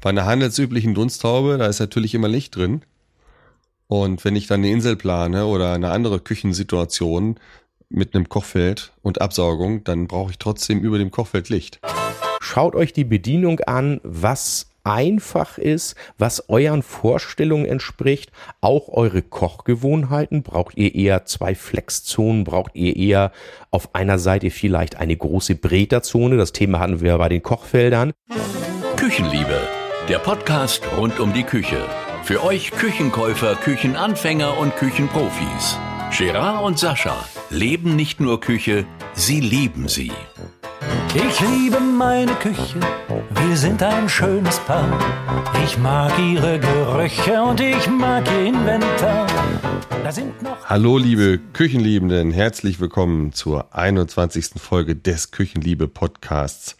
Bei einer handelsüblichen Dunsthaube, da ist natürlich immer Licht drin. Und wenn ich dann eine Insel plane oder eine andere Küchensituation mit einem Kochfeld und Absaugung, dann brauche ich trotzdem über dem Kochfeld Licht. Schaut euch die Bedienung an, was einfach ist, was euren Vorstellungen entspricht, auch eure Kochgewohnheiten. Braucht ihr eher zwei Flexzonen? Braucht ihr eher auf einer Seite vielleicht eine große Bräterzone? Das Thema hatten wir bei den Kochfeldern. Küchenliebe, der Podcast rund um die Küche. Für euch Küchenkäufer, Küchenanfänger und Küchenprofis. Gerard und Sascha leben nicht nur Küche, sie lieben sie. Ich liebe meine Küche, wir sind ein schönes Paar. Ich mag ihre Gerüche und ich mag ihr Inventar. Da sind noch Hallo liebe Küchenliebenden, herzlich willkommen zur 21. Folge des Küchenliebe Podcasts.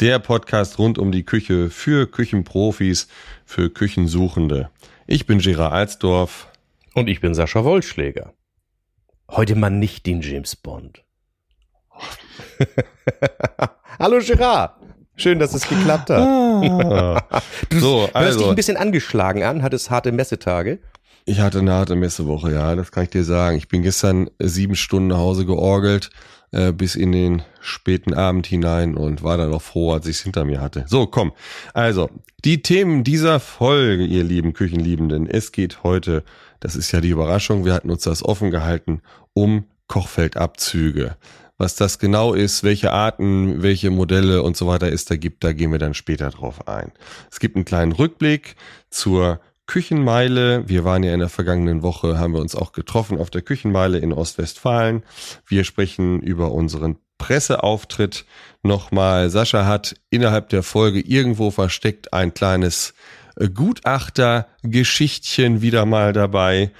Der Podcast rund um die Küche für Küchenprofis, für Küchensuchende. Ich bin Gerard Alsdorf. Und ich bin Sascha Wollschläger. Heute mal nicht den James Bond. Hallo Gerard. Schön, dass es geklappt hat. Ah. du so, also. hörst dich ein bisschen angeschlagen an, hattest harte Messetage. Ich hatte eine harte Messewoche, ja, das kann ich dir sagen. Ich bin gestern sieben Stunden nach Hause georgelt, äh, bis in den späten Abend hinein und war dann noch froh, als ich es hinter mir hatte. So, komm. Also, die Themen dieser Folge, ihr lieben Küchenliebenden. Es geht heute, das ist ja die Überraschung, wir hatten uns das offen gehalten, um Kochfeldabzüge. Was das genau ist, welche Arten, welche Modelle und so weiter es da gibt, da gehen wir dann später drauf ein. Es gibt einen kleinen Rückblick zur Küchenmeile. Wir waren ja in der vergangenen Woche, haben wir uns auch getroffen auf der Küchenmeile in Ostwestfalen. Wir sprechen über unseren Presseauftritt nochmal. Sascha hat innerhalb der Folge irgendwo versteckt ein kleines äh, Gutachtergeschichtchen wieder mal dabei.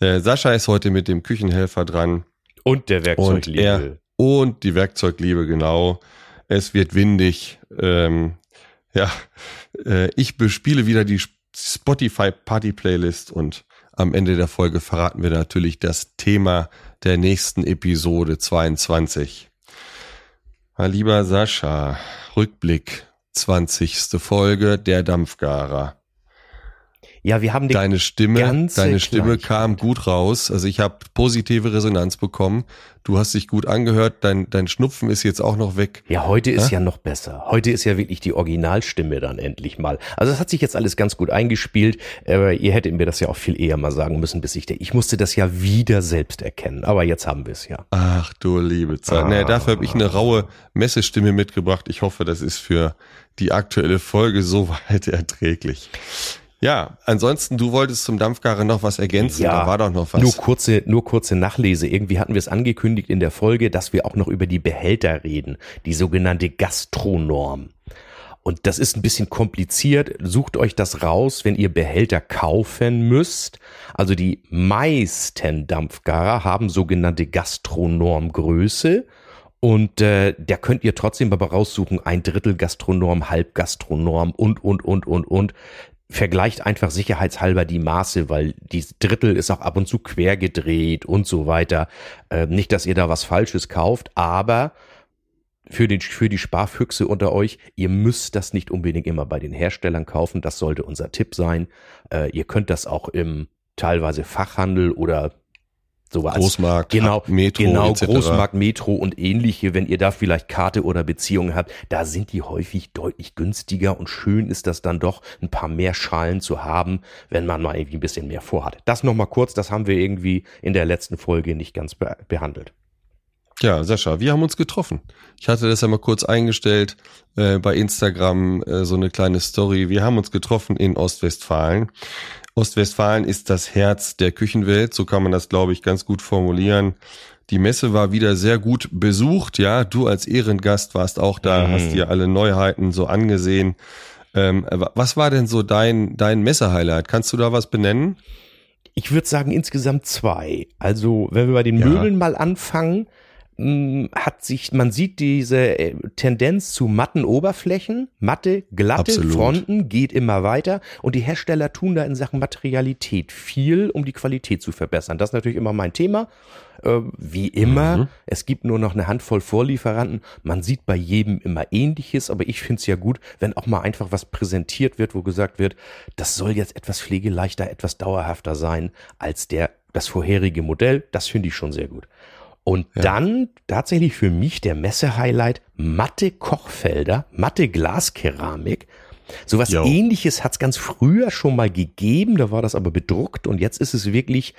Äh, Sascha ist heute mit dem Küchenhelfer dran. Und der Werkzeugliebe. Und die Werkzeugliebe, genau. Es wird windig. Ähm, ja, äh, ich bespiele wieder die Spotify Party Playlist und am Ende der Folge verraten wir natürlich das Thema der nächsten Episode 22. Mein lieber Sascha, Rückblick 20. Folge der Dampfgarer. Ja, wir haben die deine Stimme, deine Stimme kam gut raus. Also ich habe positive Resonanz bekommen. Du hast dich gut angehört. Dein dein Schnupfen ist jetzt auch noch weg. Ja, heute ist ja noch besser. Heute ist ja wirklich die Originalstimme dann endlich mal. Also es hat sich jetzt alles ganz gut eingespielt. Aber ihr hättet mir das ja auch viel eher mal sagen müssen, bis ich ich musste das ja wieder selbst erkennen. Aber jetzt haben wir es ja. Ach du liebe Zeit. Ah. Naja, dafür habe ich eine raue Messestimme mitgebracht. Ich hoffe, das ist für die aktuelle Folge soweit erträglich. Ja, ansonsten, du wolltest zum Dampfgarer noch was ergänzen, ja, da war doch noch was. Nur kurze, nur kurze Nachlese. Irgendwie hatten wir es angekündigt in der Folge, dass wir auch noch über die Behälter reden, die sogenannte Gastronorm. Und das ist ein bisschen kompliziert. Sucht euch das raus, wenn ihr Behälter kaufen müsst. Also die meisten Dampfgarer haben sogenannte Gastronormgröße. Und äh, da könnt ihr trotzdem aber raussuchen, ein Drittel Gastronorm, halb Gastronorm und, und, und, und, und vergleicht einfach sicherheitshalber die Maße, weil die Drittel ist auch ab und zu quer gedreht und so weiter. Äh, nicht, dass ihr da was Falsches kauft, aber für, den, für die Sparfüchse unter euch, ihr müsst das nicht unbedingt immer bei den Herstellern kaufen. Das sollte unser Tipp sein. Äh, ihr könnt das auch im teilweise Fachhandel oder sowas. Großmarkt, genau, Metro, genau, etc. Großmarkt, Metro und ähnliche, wenn ihr da vielleicht Karte oder Beziehungen habt, da sind die häufig deutlich günstiger und schön ist das dann doch, ein paar mehr Schalen zu haben, wenn man mal irgendwie ein bisschen mehr vorhat. Das nochmal kurz, das haben wir irgendwie in der letzten Folge nicht ganz be behandelt. Ja, Sascha, wir haben uns getroffen. Ich hatte das ja mal kurz eingestellt äh, bei Instagram, äh, so eine kleine Story. Wir haben uns getroffen in Ostwestfalen. Ostwestfalen ist das Herz der Küchenwelt, so kann man das, glaube ich, ganz gut formulieren. Die Messe war wieder sehr gut besucht, ja. Du als Ehrengast warst auch da, mhm. hast dir alle Neuheiten so angesehen. Ähm, was war denn so dein, dein Messehighlight? Kannst du da was benennen? Ich würde sagen insgesamt zwei. Also, wenn wir bei den ja. Möbeln mal anfangen, hat sich, man sieht diese äh, Tendenz zu matten Oberflächen, matte, glatte Absolut. Fronten geht immer weiter und die Hersteller tun da in Sachen Materialität viel, um die Qualität zu verbessern. Das ist natürlich immer mein Thema. Äh, wie immer, Mhm. es gibt nur noch eine Handvoll Vorlieferanten. Man sieht bei jedem immer ähnliches, aber ich finde es ja gut, wenn auch mal einfach was präsentiert wird, wo gesagt wird, das soll jetzt etwas pflegeleichter, etwas dauerhafter sein als der das vorherige Modell. Das finde ich schon sehr gut. Und dann tatsächlich für mich der Messe-Highlight matte Kochfelder, matte Glaskeramik. Sowas Jo. ähnliches hat es ganz früher schon mal gegeben, da war das aber bedruckt und jetzt ist es wirklich,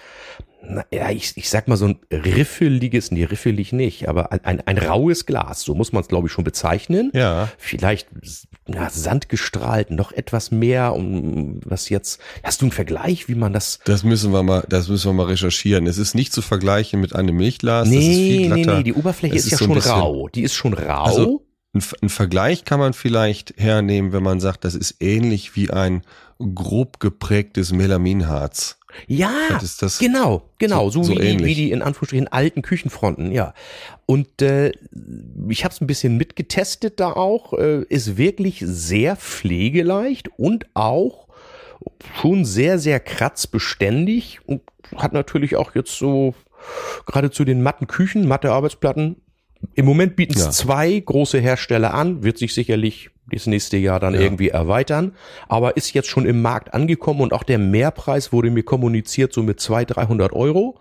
na, ja, ich, ich sag mal so ein riffeliges, nee, riffelig nicht, aber ein, ein, ein raues Glas, so muss man es glaube ich schon bezeichnen. Ja. Vielleicht na, sandgestrahlt, noch etwas mehr, um was jetzt, hast du einen Vergleich, wie man das Das müssen wir mal, das müssen wir mal recherchieren. Es ist nicht zu vergleichen mit einem Milchglas. das ist viel Nee, nee, glatter. nee, die Oberfläche Es ist, ja so schon bisschen- rau. Die ist schon rau. Also, Ein, Ver- ein Vergleich kann man vielleicht hernehmen, wenn man sagt, das ist ähnlich wie ein grob geprägtes Melaminharz. ja, das ist das genau, genau, so, so- wie, die, wie die in Anführungsstrichen alten Küchenfronten, ja. Und äh, ich habe es ein bisschen mitgetestet da auch, äh, ist wirklich sehr pflegeleicht und auch schon sehr, sehr kratzbeständig und hat natürlich auch jetzt so gerade zu den matten Küchen, matte Arbeitsplatten. Im Moment bieten es Ja. zwei große Hersteller an, wird sich sicherlich das nächste Jahr dann irgendwie erweitern, aber ist jetzt schon im Markt angekommen und auch der Mehrpreis wurde mir kommuniziert so mit 200, 300 Euro.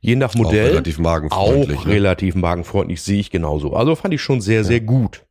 Je nach Modell. relativ magenfreundlich, Auch ne? relativ magenfreundlich, sehe ich genauso. Also fand ich schon sehr, sehr gut.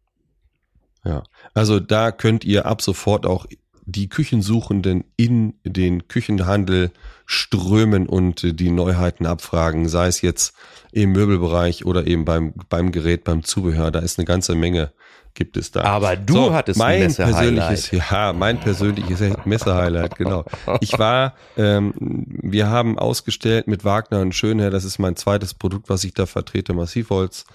Ja. Also da könnt ihr ab sofort auch die Küchensuchenden in den Küchenhandel strömen und äh, die Neuheiten abfragen, sei es jetzt im Möbelbereich oder eben beim, beim Gerät, beim Zubehör. Da ist eine ganze Menge, gibt es da. Aber du hattest ein mein Messe-Highlight. persönliches, ja, mein persönliches Messer-Highlight, genau. Ich war, ähm, wir haben ausgestellt mit Wagner und Schönherr, das ist mein zweites Produkt, was ich da vertrete, Massivholz,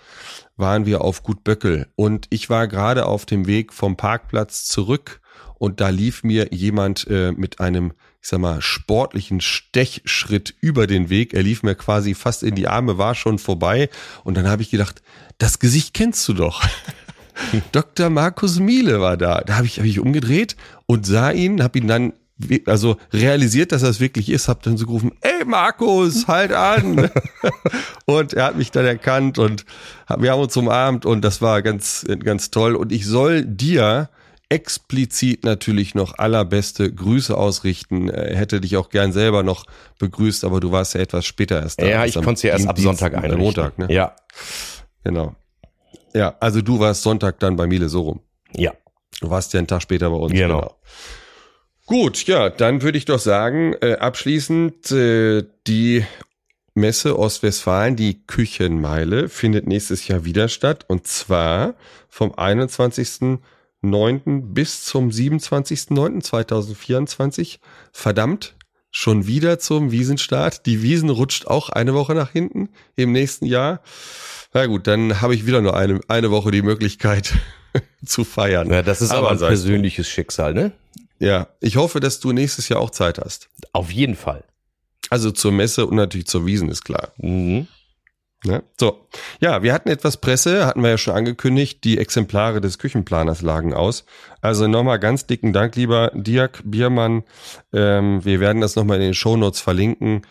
waren wir auf Gut Böckel und ich war gerade auf dem Weg vom Parkplatz zurück und da lief mir jemand äh, mit einem, ich sag mal, sportlichen Stechschritt über den Weg. Er lief mir quasi fast in die Arme, war schon vorbei und dann habe ich gedacht, das Gesicht kennst du doch. Dr. Markus Miele war da. Da habe ich, hab ich umgedreht und sah ihn, habe ihn dann also realisiert, dass das wirklich ist, habe dann so gerufen, ey Markus, halt an. und er hat mich dann erkannt und wir haben uns umarmt und das war ganz, ganz toll. Und ich soll dir explizit natürlich noch allerbeste Grüße ausrichten. Hätte dich auch gern selber noch begrüßt, aber du warst ja etwas später erst da. Ja, ich konnte es ja erst ab Sonntag einrichten. Montag, ne? Ja, Genau. Ja, also du warst Sonntag dann bei Miele so rum. ja. Du warst ja einen Tag später bei uns. Genau. Gut, ja, dann würde ich doch sagen, äh, abschließend äh, die Messe Ostwestfalen, die Küchenmeile, findet nächstes Jahr wieder statt. Und zwar vom 21.09. bis zum 27.09.2024. Verdammt, schon wieder zum Wiesenstart. Die Wiesen rutscht auch eine Woche nach hinten im nächsten Jahr. Na gut, dann habe ich wieder nur eine, eine Woche die Möglichkeit zu feiern. ja das ist aber, ein sei es persönliches Schicksal, ne? ja, ich hoffe, dass du nächstes Jahr auch Zeit hast. Auf jeden Fall. Also zur Messe und natürlich zur Wiesen ist klar. Mhm. Ne? So, ja, wir hatten etwas Presse, hatten wir ja schon angekündigt. Die Exemplare des Küchenplaners lagen aus. Also nochmal ganz dicken Dank, lieber Dirk Biermann. Ähm, wir werden das nochmal in den Shownotes verlinken.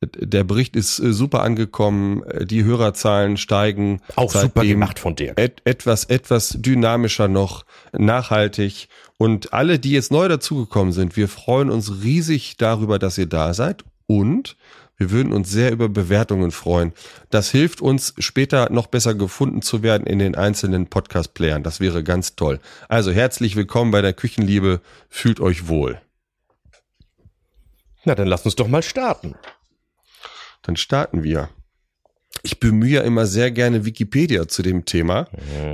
Der Bericht ist äh, super angekommen. Die Hörerzahlen steigen. Auch super gemacht von dir. et etwas, etwas dynamischer noch, nachhaltig. Und alle, die jetzt neu dazugekommen sind, wir freuen uns riesig darüber, dass ihr da seid. Und wir würden uns sehr über Bewertungen freuen. Das hilft uns, später noch besser gefunden zu werden in den einzelnen Podcast-Playern. Das wäre ganz toll. Also herzlich willkommen bei der Küchenliebe. Fühlt euch wohl. Na, dann lass uns doch mal starten. Dann starten wir. Ich bemühe ja immer sehr gerne Wikipedia zu dem Thema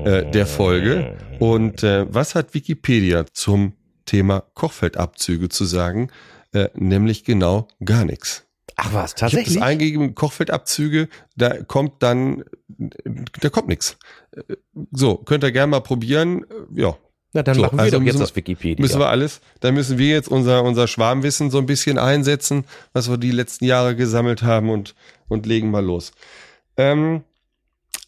äh, der Folge. Und äh, was hat Wikipedia zum Thema Kochfeldabzüge zu sagen? Äh, nämlich genau gar nichts. Ach was, Ich habe tatsächlich? das eingegeben, Kochfeldabzüge, da kommt dann, da kommt nichts. So, könnt ihr gerne mal probieren. Ja, Na, dann So, machen wir also doch jetzt wir- das Wikipedia. Müssen wir alles. Da müssen wir jetzt unser, unser Schwarmwissen so ein bisschen einsetzen, was wir die letzten Jahre gesammelt haben und, und legen mal los. Ähm,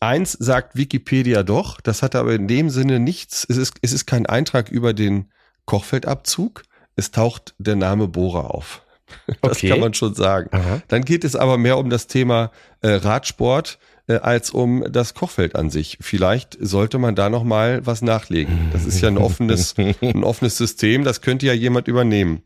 Eins sagt Wikipedia doch, das hat aber in dem Sinne nichts, es ist, es ist kein Eintrag über den Kochfeldabzug, es taucht der Name Bohrer auf. Das Okay. kann man schon sagen. Aha. Dann geht es aber mehr um das Thema äh, Radsport äh, als um das Kochfeld an sich. Vielleicht sollte man da noch mal was nachlegen. Das ist ja ein offenes, ein offenes System. Das könnte ja jemand übernehmen.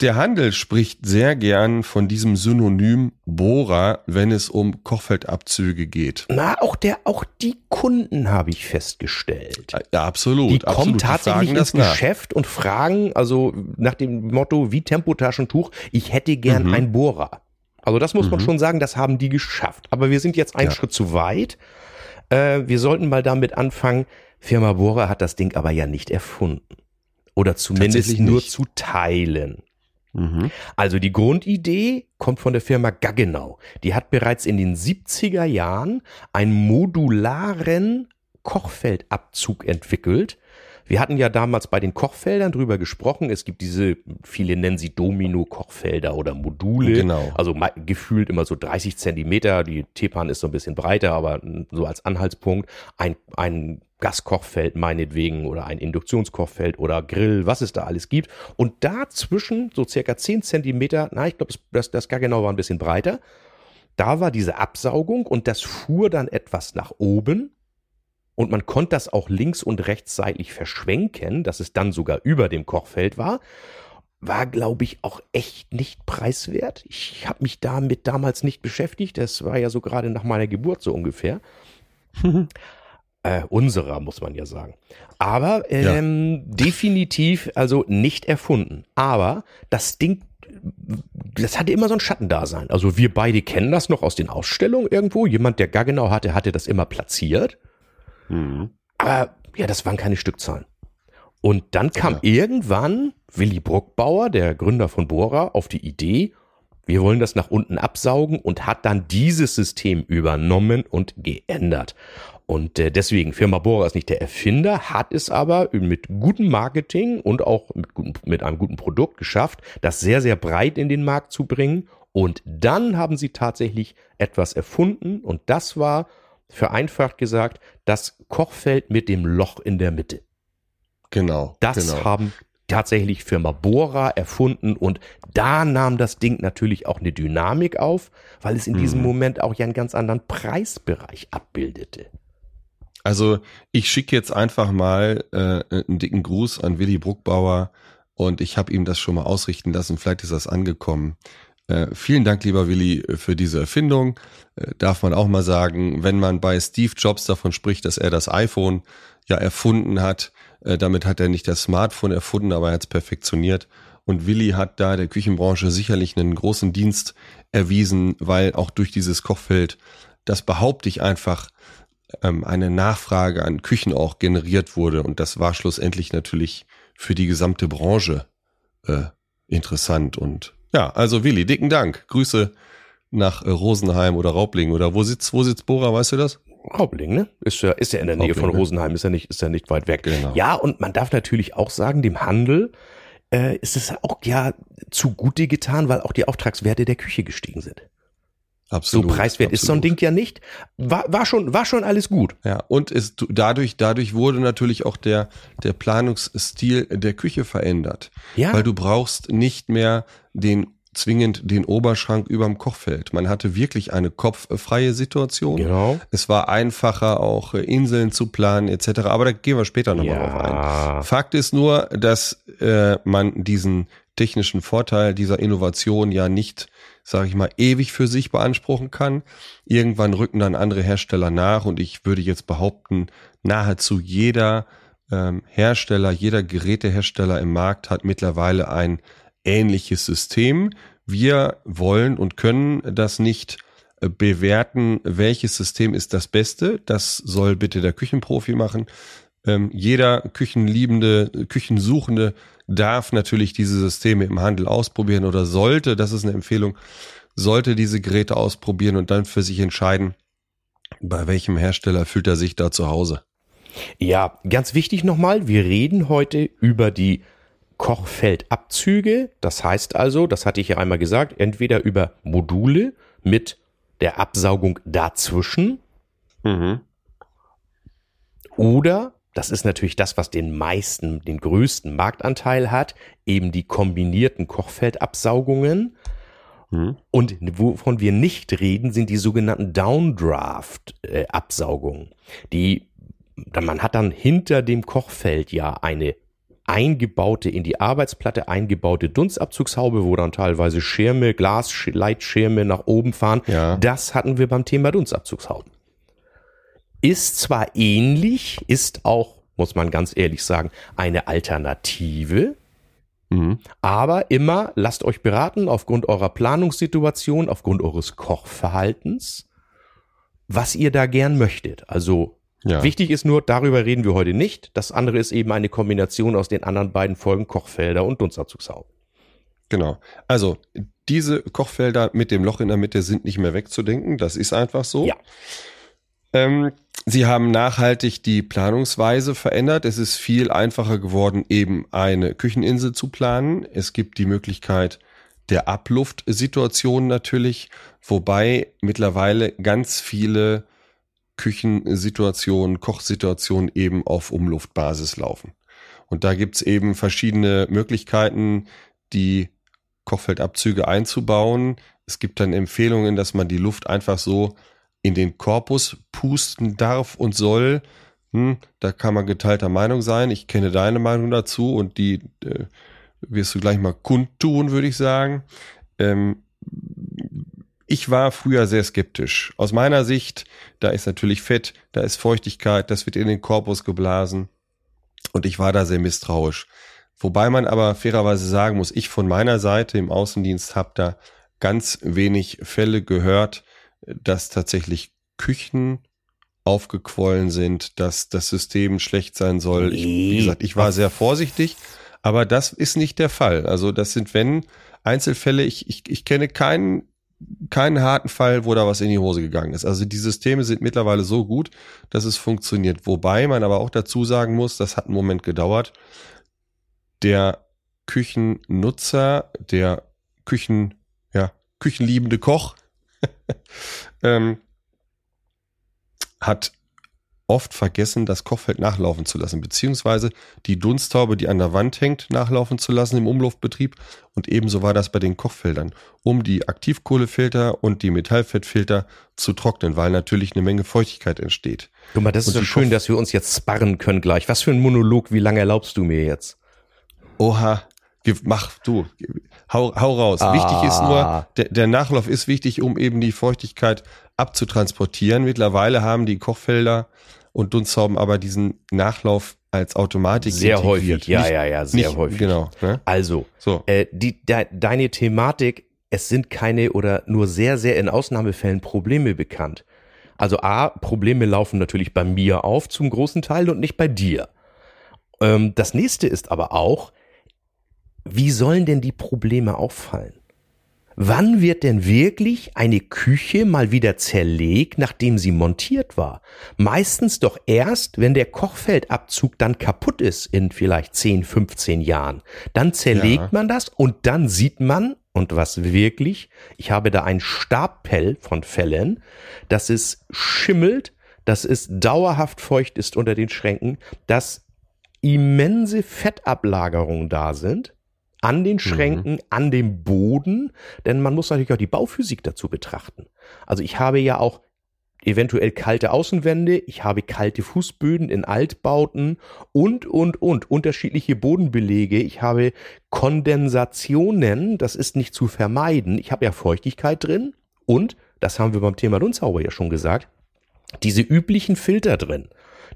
Der Handel spricht sehr gern von diesem Synonym Bohrer, wenn es um Kochfeldabzüge geht. Na, auch der, auch die Kunden habe ich festgestellt. Ja, absolut. Die absolut. kommen tatsächlich fragen ins das nach. Geschäft und fragen, also nach dem Motto wie Tempotaschentuch, ich hätte gern Mhm. einen Bohrer. Also das muss man schon sagen, das haben die geschafft. Aber wir sind jetzt einen Ja. Schritt zu weit. Äh, wir sollten mal damit anfangen. Firma Bohrer hat das Ding aber ja nicht erfunden. Oder zumindest nur zu teilen. Mhm. Also die Grundidee kommt von der Firma Gaggenau. Die hat bereits in den 70er Jahren einen modularen Kochfeldabzug entwickelt. Wir hatten ja damals bei den Kochfeldern drüber gesprochen. Es gibt diese, viele nennen sie Domino-Kochfelder oder Module. Genau. Also gefühlt immer so 30 Zentimeter. Die Tepan ist so ein bisschen breiter, aber so als Anhaltspunkt. Ein, ein Gaskochfeld meinetwegen oder ein Induktionskochfeld oder Grill, was es da alles gibt. Und dazwischen so circa 10 Zentimeter, na, ich glaube, das, das gar genau war ein bisschen breiter. Da war diese Absaugung und das fuhr dann etwas nach oben. Und man konnte das auch links und rechts seitlich verschwenken, dass es dann sogar über dem Kochfeld war. War, glaube ich, auch echt nicht preiswert. Ich habe mich damit damals nicht beschäftigt. Das war ja so gerade nach meiner Geburt so ungefähr. Äh, unserer, muss man ja sagen. Aber ähm, definitiv, also nicht erfunden. Aber das Ding, das hatte immer so ein Schattendasein. Also wir beide kennen das noch aus den Ausstellungen irgendwo. Jemand, der Gaggenau hatte, hatte das immer platziert. Mhm. Aber ja, das waren keine Stückzahlen. Und dann kam irgendwann Willy Bruckbauer, der Gründer von Bora, auf die Idee, wir wollen das nach unten absaugen und hat dann dieses System übernommen und geändert. Und äh, deswegen, Firma Bora ist nicht der Erfinder, hat es aber mit gutem Marketing und auch mit, gutem, mit einem guten Produkt geschafft, das sehr, sehr breit in den Markt zu bringen. Und dann haben sie tatsächlich etwas erfunden und das war, vereinfacht gesagt, das Kochfeld mit dem Loch in der Mitte. Genau. Das genau. haben tatsächlich Firma Bora erfunden und da nahm das Ding natürlich auch eine Dynamik auf, weil es in diesem Mhm. Moment auch ja einen ganz anderen Preisbereich abbildete. Also ich schicke jetzt einfach mal äh, einen dicken Gruß an Willy Bruckbauer und ich habe ihm das schon mal ausrichten lassen. Vielleicht ist das angekommen. Äh, vielen Dank, lieber Willy, für diese Erfindung. Äh, darf man auch mal sagen, wenn man bei Steve Jobs davon spricht, dass er das iPhone ja erfunden hat, äh, damit hat er nicht das Smartphone erfunden, aber er hat es perfektioniert. Und Willy hat da der Küchenbranche sicherlich einen großen Dienst erwiesen, weil auch durch dieses Kochfeld, das behaupte ich einfach, ähm, eine Nachfrage an Küchen auch generiert wurde. Und das war schlussendlich natürlich für die gesamte Branche äh, interessant. Und ja, also Willi, dicken Dank. Grüße nach äh, Rosenheim oder Raubling oder wo sitzt, wo sitzt Bora, weißt du das? Raubling, ne? Ist ja, ist ja in der Nähe Raubling, von ne? Rosenheim, ist ja nicht, ist ja nicht weit weg. Genau. Ja, und man darf natürlich auch sagen, dem Handel äh, ist es auch ja zugute getan, weil auch die Auftragswerte der Küche gestiegen sind. Absolut. so preiswert ist so ein absolut. Ding ja nicht. War, war schon, war schon alles gut. Ja, und es, dadurch, dadurch wurde natürlich auch der, der Planungsstil der Küche verändert. Ja. Weil du brauchst nicht mehr den zwingend den Oberschrank überm Kochfeld. Man hatte wirklich eine kopffreie Situation. Genau. Es war einfacher, auch äh, Inseln zu planen etc. Aber da gehen wir später nochmal drauf ein. Ja. Fakt ist nur, dass äh, man diesen technischen Vorteil dieser Innovation ja nicht, sage ich mal, ewig für sich beanspruchen kann. Irgendwann rücken dann andere Hersteller nach und ich würde jetzt behaupten, nahezu jeder ähm, Hersteller, jeder Gerätehersteller im Markt hat mittlerweile ein ähnliches System. Wir wollen und können das nicht äh, bewerten, welches System ist das Beste. Das soll bitte der Küchenprofi machen. Ähm, jeder Küchenliebende, Küchensuchende darf natürlich diese Systeme im Handel ausprobieren oder sollte, das ist eine Empfehlung, sollte diese Geräte ausprobieren und dann für sich entscheiden, bei welchem Hersteller fühlt er sich da zu Hause. Ja, ganz wichtig nochmal, wir reden heute über die Kochfeldabzüge. Das heißt also, das hatte ich ja einmal gesagt, entweder über Module mit der Absaugung dazwischen Mhm. Oder, das ist natürlich das, was den meisten, den größten Marktanteil hat, eben die kombinierten Kochfeldabsaugungen. Mhm. Und wovon wir nicht reden, sind die sogenannten Downdraft-Absaugungen. Die, man hat dann hinter dem Kochfeld ja eine eingebaute, in die Arbeitsplatte eingebaute Dunstabzugshaube, wo dann teilweise Schirme, Glasleitschirme nach oben fahren. Ja. Das hatten wir beim Thema Dunstabzugshauben. Ist zwar ähnlich, ist auch, muss man ganz ehrlich sagen, eine Alternative, Mhm. aber immer lasst euch beraten aufgrund eurer Planungssituation, aufgrund eures Kochverhaltens, was ihr da gern möchtet. Also Ja. wichtig ist nur, darüber reden wir heute nicht. Das andere ist eben eine Kombination aus den anderen beiden Folgen Kochfelder und Dunstabzugshauben. Genau. Also diese Kochfelder mit dem Loch in der Mitte sind nicht mehr wegzudenken. Das ist einfach so. Ja. Ähm, sie haben nachhaltig die Planungsweise verändert. Es ist viel einfacher geworden, eben eine Kücheninsel zu planen. Es gibt die Möglichkeit der Abluftsituation natürlich, wobei mittlerweile ganz viele Küchensituationen, Kochsituationen eben auf Umluftbasis laufen. Und da gibt's eben verschiedene Möglichkeiten, die Kochfeldabzüge einzubauen. Es gibt dann Empfehlungen, dass man die Luft einfach so in den Korpus pusten darf und soll. Hm, da kann man geteilter Meinung sein. Ich kenne deine Meinung dazu und die äh, wirst du gleich mal kundtun, würde ich sagen. Ähm, ich war früher sehr skeptisch. Aus meiner Sicht, da ist natürlich Fett, da ist Feuchtigkeit, das wird in den Korpus geblasen. Und ich war da sehr misstrauisch. Wobei man aber fairerweise sagen muss, ich von meiner Seite im Außendienst habe da ganz wenig Fälle gehört, dass tatsächlich Küchen aufgequollen sind, dass das System schlecht sein soll. Ich, wie gesagt, ich war sehr vorsichtig, aber das ist nicht der Fall. Also das sind, wenn Einzelfälle, ich, ich, ich kenne keinen, keinen harten Fall, wo da was in die Hose gegangen ist. Also die Systeme sind mittlerweile so gut, dass es funktioniert. Wobei man aber auch dazu sagen muss, das hat einen Moment gedauert. Der Küchennutzer, der Küchen, ja, küchenliebende Koch, ähm, hat oft vergessen, das Kochfeld nachlaufen zu lassen, beziehungsweise die Dunsthaube, die an der Wand hängt, nachlaufen zu lassen im Umluftbetrieb. Und ebenso war das bei den Kochfeldern, um die Aktivkohlefilter und die Metallfettfilter zu trocknen, weil natürlich eine Menge Feuchtigkeit entsteht. Guck mal, das Und ist so schön, Koch- dass wir uns jetzt sparren können gleich. Was für ein Monolog, wie lange erlaubst du mir jetzt? Oha, mach du, hau, hau raus. Ah. Wichtig ist nur, der, der Nachlauf ist wichtig, um eben die Feuchtigkeit abzutransportieren. Mittlerweile haben die Kochfelder und Dunsthauben aber diesen Nachlauf als Automatik Sehr integriert. häufig, ja, Nicht- ja, ja, sehr nicht, häufig. Genau. Ne? Also, So. äh, die, de, deine Thematik, es sind keine oder nur sehr, sehr in Ausnahmefällen Probleme bekannt. Also A, Probleme laufen natürlich bei mir auf zum großen Teil und nicht bei dir. Ähm, das nächste ist aber auch, wie sollen denn die Probleme auffallen? Wann wird denn wirklich eine Küche mal wieder zerlegt, nachdem sie montiert war? Meistens doch erst, wenn der Kochfeldabzug dann kaputt ist in vielleicht 10, 15 Jahren. Dann zerlegt Ja. man das und dann sieht man, und was wirklich, ich habe da ein Stapel von Fällen, dass es schimmelt, dass es dauerhaft feucht ist unter den Schränken, dass immense Fettablagerungen da sind an den Schränken, an dem Boden, denn man muss natürlich auch die Bauphysik dazu betrachten. Also ich habe ja auch eventuell kalte Außenwände, ich habe kalte Fußböden in Altbauten und, und, und, unterschiedliche Bodenbelege, ich habe Kondensationen, das ist nicht zu vermeiden, ich habe ja Feuchtigkeit drin und, das haben wir beim Thema Dunzhauber ja schon gesagt, diese üblichen Filter drin,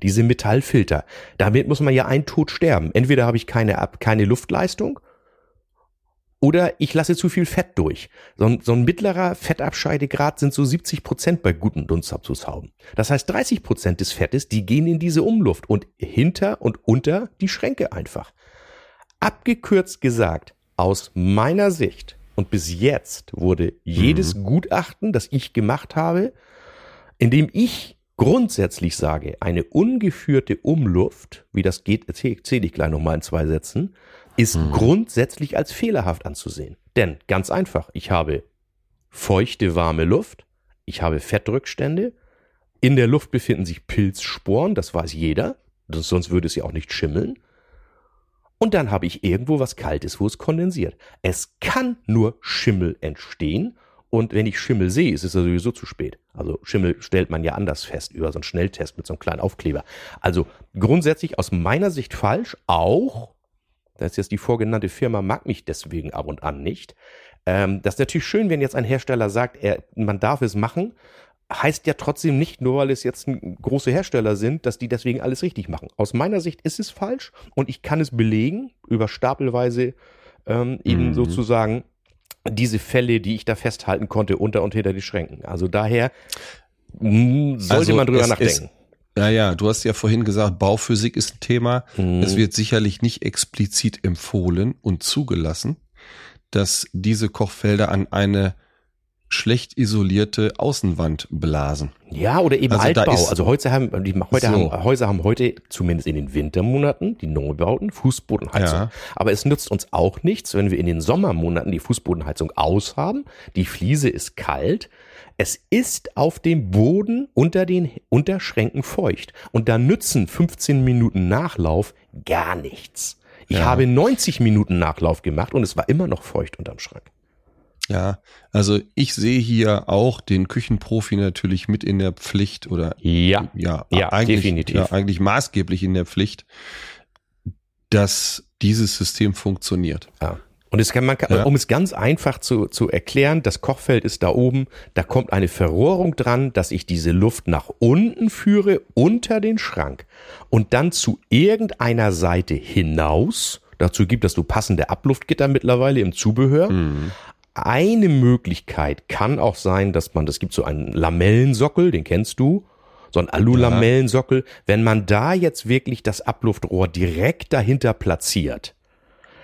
diese Metallfilter, damit muss man ja ein Tod sterben. Entweder habe ich keine, keine Luftleistung oder ich lasse zu viel Fett durch. So ein, so ein mittlerer Fettabscheidegrad sind so 70 Prozent bei guten Dunstabzugshauben. Das heißt, 30 Prozent des Fettes, die gehen in diese Umluft und hinter und unter die Schränke einfach. Abgekürzt gesagt, aus meiner Sicht und bis jetzt wurde jedes Gutachten, das ich gemacht habe, in dem ich grundsätzlich sage, eine ungeführte Umluft, wie das geht, erzähle erzähl ich gleich nochmal in zwei Sätzen, ist grundsätzlich als fehlerhaft anzusehen. Denn ganz einfach, ich habe feuchte, warme Luft, ich habe Fettrückstände In der Luft befinden sich Pilzsporen, das weiß jeder, sonst würde es ja auch nicht schimmeln. Und dann habe ich irgendwo was Kaltes, wo es kondensiert. Es kann nur Schimmel entstehen. Und wenn ich Schimmel sehe, ist es ja sowieso zu spät. Also Schimmel stellt man ja anders fest über so einen Schnelltest mit so einem kleinen Aufkleber. Also grundsätzlich aus meiner Sicht falsch, auch, das ist jetzt die vorgenannte Firma mag mich deswegen ab und an nicht. Ähm, das ist natürlich schön, wenn jetzt ein Hersteller sagt, er, man darf es machen, heißt ja trotzdem nicht, nur weil es jetzt große Hersteller sind, dass die deswegen alles richtig machen. Aus meiner Sicht ist es falsch und ich kann es belegen über stapelweise ähm, eben mhm. sozusagen diese Fälle, die ich da festhalten konnte, unter und hinter die Schränken. Also daher hm, sollte also man drüber nachdenken. ja, ja, du hast ja vorhin gesagt, Bauphysik ist ein Thema. Mhm. Es wird sicherlich nicht explizit empfohlen und zugelassen, dass diese Kochfelder an eine schlecht isolierte Außenwand blasen. Ja, oder eben also Altbau. also heute haben, die heute so. haben, Häuser haben heute, zumindest in den Wintermonaten, die Neubauten, Fußbodenheizung. Ja. Aber es nützt uns auch nichts, wenn wir in den Sommermonaten die Fußbodenheizung aushaben. Die Fliese ist kalt. Es ist auf dem Boden unter den Unterschränken feucht. Und da nützen 15 Minuten Nachlauf gar nichts. Ich ja. habe 90 Minuten Nachlauf gemacht und es war immer noch feucht unterm Schrank. Ja, also ich sehe hier auch den Küchenprofi natürlich mit in der Pflicht oder ja, ja, ja eigentlich, definitiv. Ja, eigentlich maßgeblich in der Pflicht, dass dieses System funktioniert. Ja. Und es kann man, ja. um es ganz einfach zu, zu erklären, das Kochfeld ist da oben, da kommt eine Verrohrung dran, dass ich diese Luft nach unten führe, unter den Schrank und dann zu irgendeiner Seite hinaus. Dazu gibt es so passende Abluftgitter mittlerweile im Zubehör. Mhm. Eine Möglichkeit kann auch sein, dass man, das gibt so einen Lamellensockel, den kennst du, so ein Alulamellensockel. Wenn man da jetzt wirklich das Abluftrohr direkt dahinter platziert,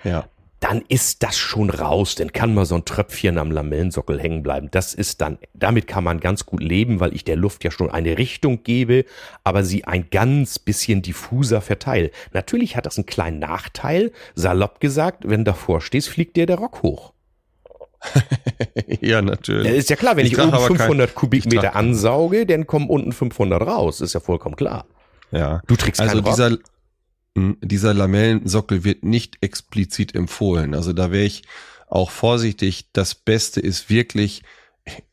ja. Dann ist das schon raus. Dann kann mal so ein Tröpfchen am Lamellensockel hängen bleiben. Das ist dann, damit kann man ganz gut leben, weil ich der Luft ja schon eine Richtung gebe, aber sie ein ganz bisschen diffuser verteile. Natürlich hat das einen kleinen Nachteil. Salopp gesagt, wenn davor stehst, fliegt dir der Rock hoch. ja, natürlich. ist ja klar, wenn ich, ich oben 500 kein, Kubikmeter ansauge, dann kommen unten 500 raus. Ist ja vollkommen klar. Ja. Du trägst also dieser, Rock. Dieser Lamellensockel wird nicht explizit empfohlen. Also da wäre ich auch vorsichtig. Das Beste ist wirklich,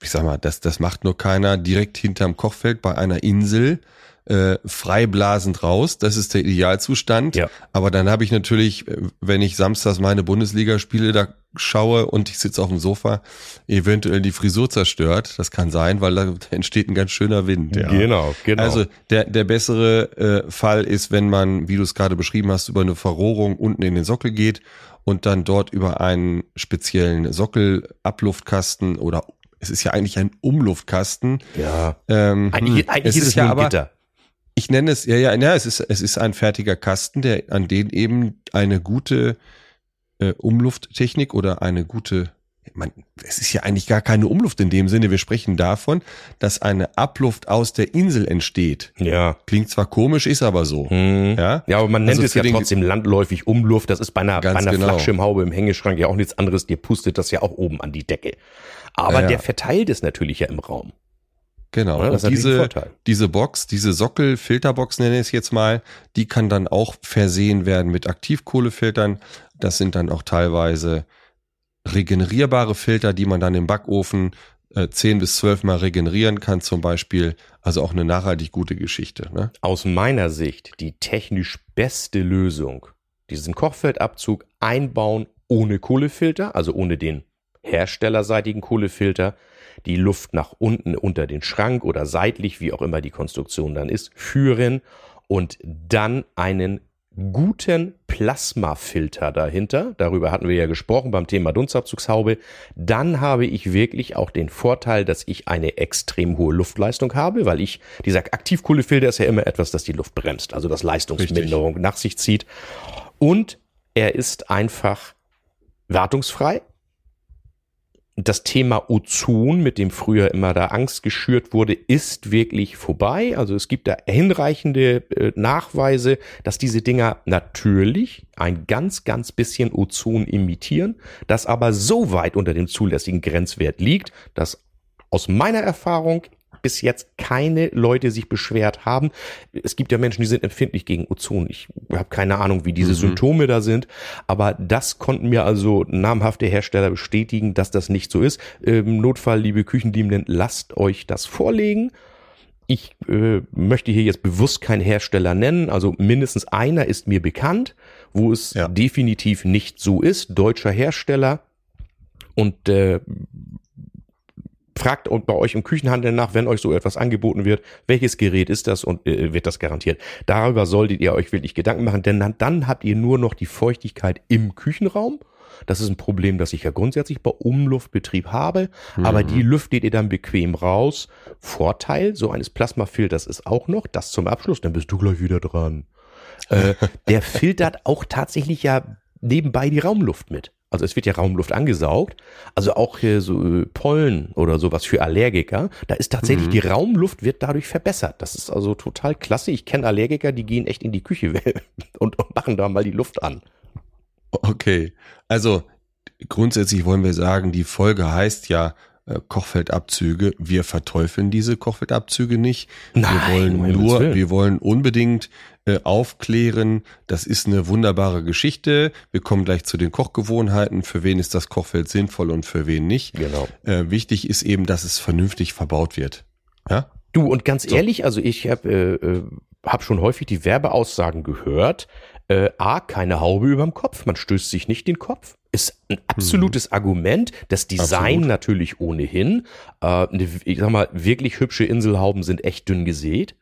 ich sag mal, das, das macht nur keiner direkt hinterm Kochfeld bei einer Insel äh, freiblasend raus. Das ist der Idealzustand. Ja. Aber dann habe ich natürlich, äh, wenn ich samstags meine Bundesligaspiele da schaue und ich sitze auf dem Sofa, eventuell die Frisur zerstört. Das kann sein, weil da entsteht ein ganz schöner Wind. Ja. Genau, genau. Also der, der bessere äh, Fall ist, wenn man, wie du es gerade beschrieben hast, über eine Verrohrung unten in den Sockel geht und dann dort über einen speziellen Sockelabluftkasten oder es ist ja eigentlich ein Umluftkasten. Ja. Ähm, eigentlich, eigentlich es ist, es ja aber, Gitter. Ich nenne es, ja, ja, ja, es ist, es ist ein fertiger Kasten, der, an den eben eine gute äh, Umlufttechnik oder eine gute, man, es ist ja eigentlich gar keine Umluft in dem Sinne. Wir sprechen davon, dass eine Abluft aus der Insel entsteht. Ja. Klingt zwar komisch, ist aber so. Hm. Ja? ja, aber man nennt also es ja trotzdem landläufig Umluft. Das ist bei einer, bei einer genau. Flachschirmhaube im Hängeschrank ja auch nichts anderes. Dir pustet das ja auch oben an die Decke. Aber ja, ja. der verteilt es natürlich ja im Raum. Genau. Ja, diese, diese Box, diese Sockel-Filterbox nenne ich es jetzt mal, die kann dann auch versehen werden mit Aktivkohlefiltern. Das sind dann auch teilweise regenerierbare Filter, die man dann im Backofen äh, 10 bis 12 Mal regenerieren kann zum Beispiel. Also auch eine nachhaltig gute Geschichte. Ne? Aus meiner Sicht die technisch beste Lösung, diesen Kochfeldabzug einbauen ohne Kohlefilter, also ohne den herstellerseitigen Kohlefilter, die Luft nach unten unter den Schrank oder seitlich, wie auch immer die Konstruktion dann ist, führen und dann einen guten Plasmafilter dahinter. Darüber hatten wir ja gesprochen beim Thema Dunstabzugshaube. Dann habe ich wirklich auch den Vorteil, dass ich eine extrem hohe Luftleistung habe, weil ich, dieser Aktivkohlefilter ist ja immer etwas, das die Luft bremst, also das Leistungsminderung Richtig. nach sich zieht. Und er ist einfach wartungsfrei das Thema Ozon, mit dem früher immer da Angst geschürt wurde, ist wirklich vorbei. Also es gibt da hinreichende äh, Nachweise, dass diese Dinger natürlich ein ganz, ganz bisschen Ozon imitieren, das aber so weit unter dem zulässigen Grenzwert liegt, dass aus meiner Erfahrung bis jetzt keine Leute sich beschwert haben. Es gibt ja Menschen, die sind empfindlich gegen Ozon. Ich habe keine Ahnung, wie diese mhm. Symptome da sind, aber das konnten mir also namhafte Hersteller bestätigen, dass das nicht so ist. Im Notfall, liebe Küchenliebenden, lasst euch das vorlegen. Ich äh, möchte hier jetzt bewusst keinen Hersteller nennen, also mindestens einer ist mir bekannt, wo es ja. definitiv nicht so ist. Deutscher Hersteller und äh, fragt bei euch im Küchenhandel nach, wenn euch so etwas angeboten wird, welches Gerät ist das und äh, wird das garantiert. Darüber solltet ihr euch wirklich Gedanken machen, denn dann, dann habt ihr nur noch die Feuchtigkeit im Küchenraum. Das ist ein Problem, das ich ja grundsätzlich bei Umluftbetrieb habe, mhm. aber die lüftet ihr dann bequem raus. Vorteil so eines Plasmafilters ist auch noch, das zum Abschluss, dann bist du gleich wieder dran. äh, der filtert auch tatsächlich ja nebenbei die Raumluft mit. Also es wird ja Raumluft angesaugt. Also auch hier so äh, Pollen oder sowas für Allergiker. Da ist tatsächlich mhm. die Raumluft wird dadurch verbessert. Das ist also total klasse. Ich kenne Allergiker, die gehen echt in die Küche und, und machen da mal die Luft an. Okay. Also grundsätzlich wollen wir sagen, die Folge heißt ja äh, Kochfeldabzüge. Wir verteufeln diese Kochfeldabzüge nicht. Nein, wir wollen nur, wir wollen unbedingt äh, aufklären. Das ist eine wunderbare Geschichte. Wir kommen gleich zu den Kochgewohnheiten. Für wen ist das Kochfeld sinnvoll und für wen nicht? Genau. Äh, wichtig ist eben, dass es vernünftig verbaut wird. Ja? Du und ganz so. ehrlich, also ich habe äh, äh, hab schon häufig die Werbeaussagen gehört. Äh, A, keine Haube überm Kopf, man stößt sich nicht den Kopf. Ist ein absolutes hm. Argument. Das Design Absolut. natürlich ohnehin. Äh, eine, ich sag mal, wirklich hübsche Inselhauben sind echt dünn gesät.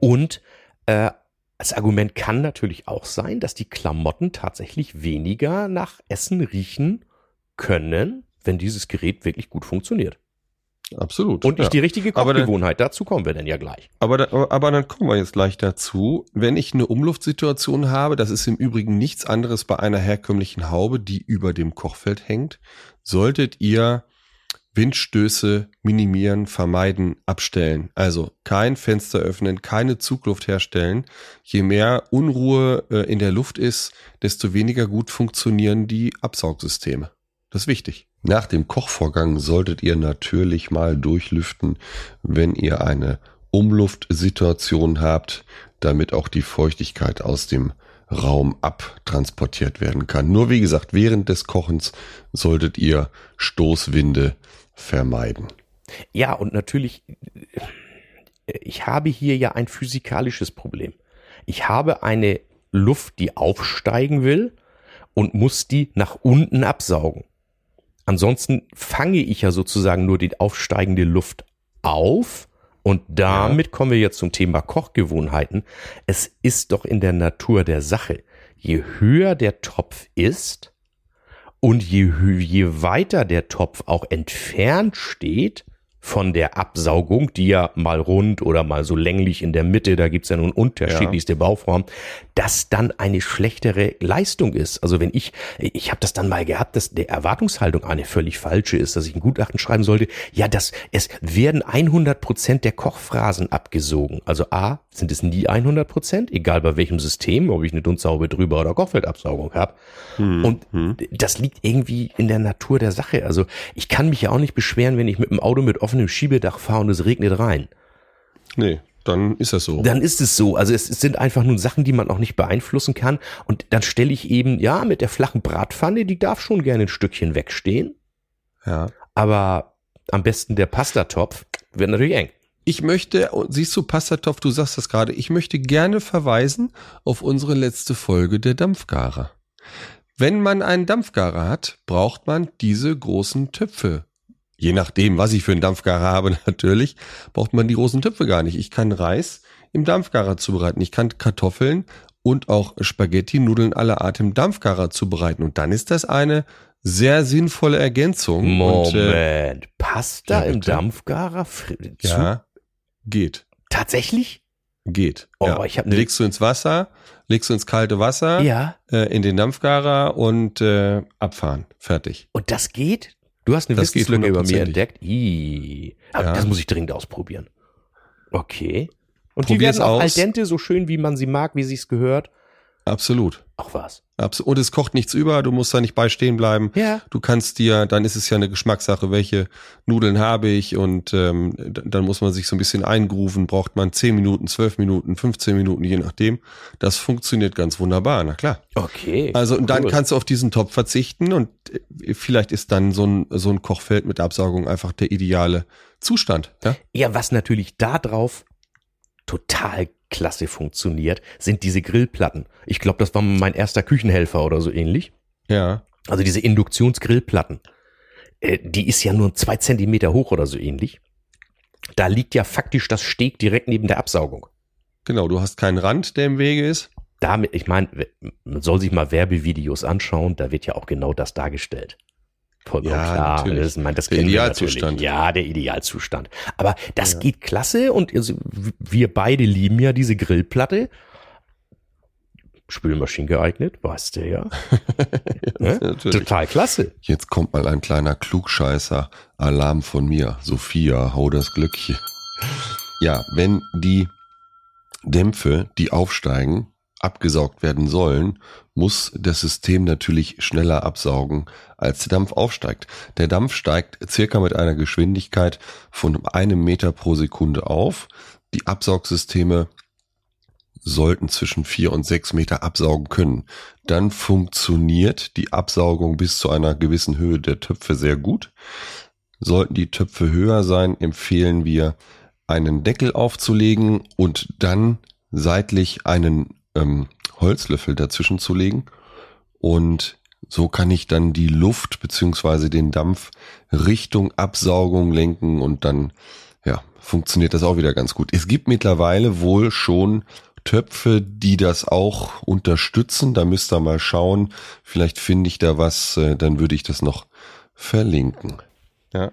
Und äh, das Argument kann natürlich auch sein, dass die Klamotten tatsächlich weniger nach Essen riechen können, wenn dieses Gerät wirklich gut funktioniert. Absolut. Und nicht ja. die richtige Kochgewohnheit. Dann, dazu kommen wir dann ja gleich. Aber, da, aber dann kommen wir jetzt gleich dazu. Wenn ich eine Umluftsituation habe, das ist im Übrigen nichts anderes bei einer herkömmlichen Haube, die über dem Kochfeld hängt, solltet ihr Windstöße minimieren, vermeiden, abstellen. Also kein Fenster öffnen, keine Zugluft herstellen. Je mehr Unruhe äh, in der Luft ist, desto weniger gut funktionieren die Absaugsysteme. Das ist wichtig. Nach dem Kochvorgang solltet ihr natürlich mal durchlüften, wenn ihr eine Umluftsituation habt, damit auch die Feuchtigkeit aus dem Raum abtransportiert werden kann. Nur wie gesagt, während des Kochens solltet ihr Stoßwinde vermeiden. Ja, und natürlich, ich habe hier ja ein physikalisches Problem. Ich habe eine Luft, die aufsteigen will und muss die nach unten absaugen. Ansonsten fange ich ja sozusagen nur die aufsteigende Luft auf. Und damit kommen wir jetzt zum Thema Kochgewohnheiten. Es ist doch in der Natur der Sache. Je höher der Topf ist und je, je weiter der Topf auch entfernt steht, von der Absaugung, die ja mal rund oder mal so länglich in der Mitte, da gibt's ja nun unterschiedlichste ja. Bauformen, dass dann eine schlechtere Leistung ist. Also wenn ich, ich habe das dann mal gehabt, dass der Erwartungshaltung eine völlig falsche ist, dass ich ein Gutachten schreiben sollte, ja, dass es werden 100 Prozent der Kochphrasen abgesogen. Also A, sind es nie 100 Prozent, egal bei welchem System, ob ich eine Dunsthaube drüber oder Kochfeldabsaugung habe. Hm, Und hm. das liegt irgendwie in der Natur der Sache. Also ich kann mich ja auch nicht beschweren, wenn ich mit dem Auto mit offenem Schiebedach fahre und es regnet rein. Nee, dann ist das so. Dann ist es so. Also es, es, sind einfach nun Sachen, die man auch nicht beeinflussen kann. Und dann stelle ich eben, ja, mit der flachen Bratpfanne, die darf schon gerne ein Stückchen wegstehen. Ja. Aber am besten der Pastatopf wird natürlich eng. Ich möchte, siehst du, Pastatopf, du sagst das gerade, ich möchte gerne verweisen auf unsere letzte Folge der Dampfgarer. Wenn man einen Dampfgarer hat, braucht man diese großen Töpfe Je nachdem, was ich für einen Dampfgarer habe, natürlich, braucht man die großen Töpfe gar nicht. Ich kann Reis im Dampfgarer zubereiten. Ich kann Kartoffeln und auch Spaghetti, Nudeln aller Art im Dampfgarer zubereiten. Und dann ist das eine sehr sinnvolle Ergänzung. Moment, und, äh, Pasta ja, im Dampfgarer? Ja, geht. Tatsächlich? Geht. Oh, ja. ich hab ne legst du ins Wasser, legst du ins kalte Wasser, ja. äh, in den Dampfgarer und äh, abfahren. Fertig. Und das geht? Du hast eine Wissenslücke über mir entdeckt. Ih, ja. Das muss ich dringend ausprobieren. Okay. Und Probier's die werden auch aus. al dente so schön, wie man sie mag, wie sich's gehört. Absolut. Ach was. Absolut. Und es kocht nichts über, du musst da nicht bei stehen bleiben. Ja. Du kannst dir, dann ist es ja eine Geschmackssache, welche Nudeln habe ich und ähm, dann muss man sich so ein bisschen eingrooven, braucht man 10 Minuten, 12 Minuten, 15 Minuten, je nachdem. Das funktioniert ganz wunderbar, na klar. Okay. Also und dann cool. kannst du auf diesen Topf verzichten und äh, vielleicht ist dann so ein, so ein Kochfeld mit Absaugung einfach der ideale Zustand. Ja? Ja, was natürlich da drauf total klasse funktioniert, sind diese Grillplatten. Ich glaube, das war mein erster Küchenhelfer oder so ähnlich. Ja. Also diese Induktionsgrillplatten. Äh, die ist ja nur zwei Zentimeter hoch oder so ähnlich. Da liegt ja faktisch das Steg direkt neben der Absaugung. Genau, du hast keinen Rand, der im Wege ist. Damit, ich meine, man soll sich mal Werbevideos anschauen, da wird ja auch genau das dargestellt. Vollkommen Ja, klar. natürlich. Das, ich meine, das Der Idealzustand. Ja, der Idealzustand. Aber das Ja. geht klasse und also, wir beide lieben ja diese Grillplatte. Spülmaschinen geeignet, weißt du ja. Ne? Natürlich. Total klasse. Jetzt kommt mal ein kleiner Klugscheißer. Alarm von mir. Sophia, hau das Glöckchen. Ja, wenn die Dämpfe, die aufsteigen, abgesaugt werden sollen, muss das System natürlich schneller absaugen, als der Dampf aufsteigt. Der Dampf steigt circa mit einer Geschwindigkeit von einem Meter pro Sekunde auf. Die Absaugsysteme sollten zwischen vier und sechs Meter absaugen können. Dann funktioniert die Absaugung bis zu einer gewissen Höhe der Töpfe sehr gut. Sollten die Töpfe höher sein, empfehlen wir, einen Deckel aufzulegen und dann seitlich einen ähm, Holzlöffel dazwischen zu legen. Und so kann ich dann die Luft beziehungsweise den Dampf Richtung Absaugung lenken und dann ja, funktioniert das auch wieder ganz gut. Es gibt mittlerweile wohl schon Töpfe, die das auch unterstützen. Da müsst ihr mal schauen. Vielleicht finde ich da was, äh, dann würde ich das noch verlinken. Ja.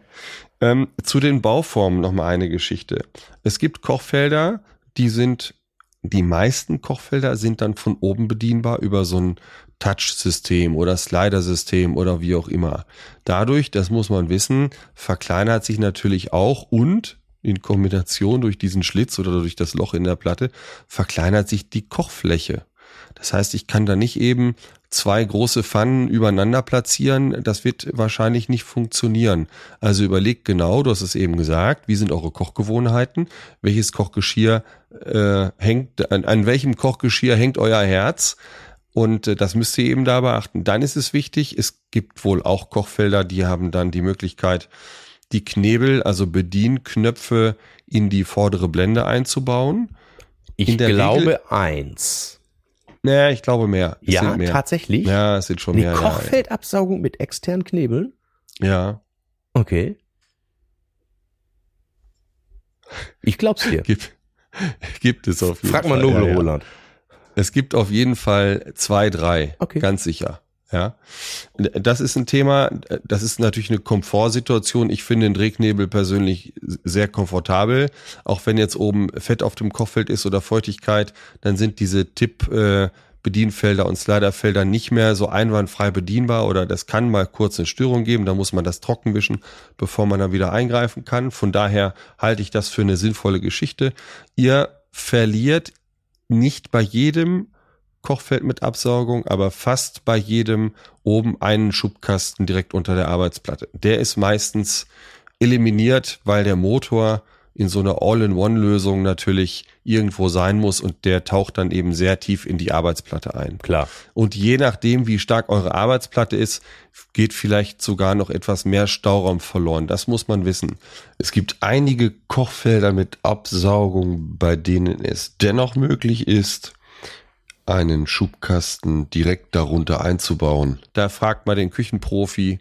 Ähm, zu den Bauformen noch mal eine Geschichte. Es gibt Kochfelder, die sind, die meisten Kochfelder sind dann von oben bedienbar über so ein Touch-System oder Slider-System oder wie auch immer. Dadurch, das muss man wissen, verkleinert sich natürlich auch und in Kombination durch diesen Schlitz oder durch das Loch in der Platte verkleinert sich die Kochfläche. Das heißt, ich kann da nicht eben zwei große Pfannen übereinander platzieren. Das wird wahrscheinlich nicht funktionieren. Also überlegt genau, du hast es eben gesagt, wie sind eure Kochgewohnheiten? Welches Kochgeschirr äh, hängt, an, an welchem Kochgeschirr hängt euer Herz? Und äh, das müsst ihr eben da beachten. Dann ist es wichtig, es gibt wohl auch Kochfelder, die haben dann die Möglichkeit, die Knebel, also Bedienknöpfe in die vordere Blende einzubauen. Ich In der glaube Regel- eins. Naja, ich glaube mehr. Es Ja, mehr. tatsächlich. Ja, es sind schon Eine mehr. ja, Kochfeldabsaugung mit externen Knebeln? Ja, ja. Okay. Ich glaub's dir. Gibt, gibt es auf jeden Frag Fall. mal Nobel ja, ja. Roland. Es gibt auf jeden Fall zwei, drei. Okay. Ganz sicher. Ja. Das ist ein Thema, das ist natürlich eine Komfortsituation. Ich finde den Drehknebel persönlich sehr komfortabel. Auch wenn jetzt oben Fett auf dem Kochfeld ist oder Feuchtigkeit, dann sind diese Tipp, äh, Bedienfelder und Sliderfelder nicht mehr so einwandfrei bedienbar oder das kann mal kurz eine Störung geben, da muss man das trocken wischen, bevor man dann wieder eingreifen kann. Von daher halte ich das für eine sinnvolle Geschichte. Ihr verliert nicht bei jedem Kochfeld mit Absaugung, aber fast bei jedem oben einen Schubkasten direkt unter der Arbeitsplatte. Der ist meistens eliminiert, weil der Motor in so einer All-in-One-Lösung natürlich irgendwo sein muss und der taucht dann eben sehr tief in die Arbeitsplatte ein. Klar. Und je nachdem, wie stark eure Arbeitsplatte ist, geht vielleicht sogar noch etwas mehr Stauraum verloren. Das muss man wissen. Es gibt einige Kochfelder mit Absaugung, bei denen es dennoch möglich ist, einen Schubkasten direkt darunter einzubauen. Da fragt mal den Küchenprofi,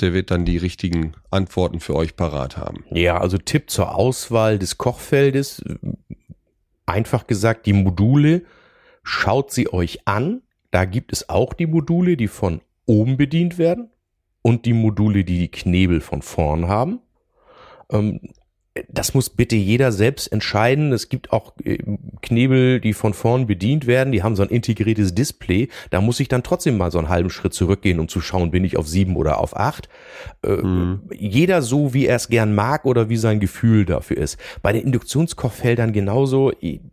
der wird dann die richtigen Antworten für euch parat haben. Ja, also Tipp zur Auswahl des Kochfeldes. Einfach gesagt, die Module, schaut sie euch an. Da gibt es auch die Module, die von oben bedient werden und die Module, die die Knebel von vorn haben. Ähm, das muss bitte jeder selbst entscheiden. Es gibt auch äh, Knebel, die von vorn bedient werden, die haben so ein integriertes Display. Da muss ich dann trotzdem mal so einen halben Schritt zurückgehen, um zu schauen, bin ich auf sieben oder auf acht. Äh, mhm. Jeder so, wie er es gern mag oder wie sein Gefühl dafür ist. Bei den Induktionskochfeldern genauso.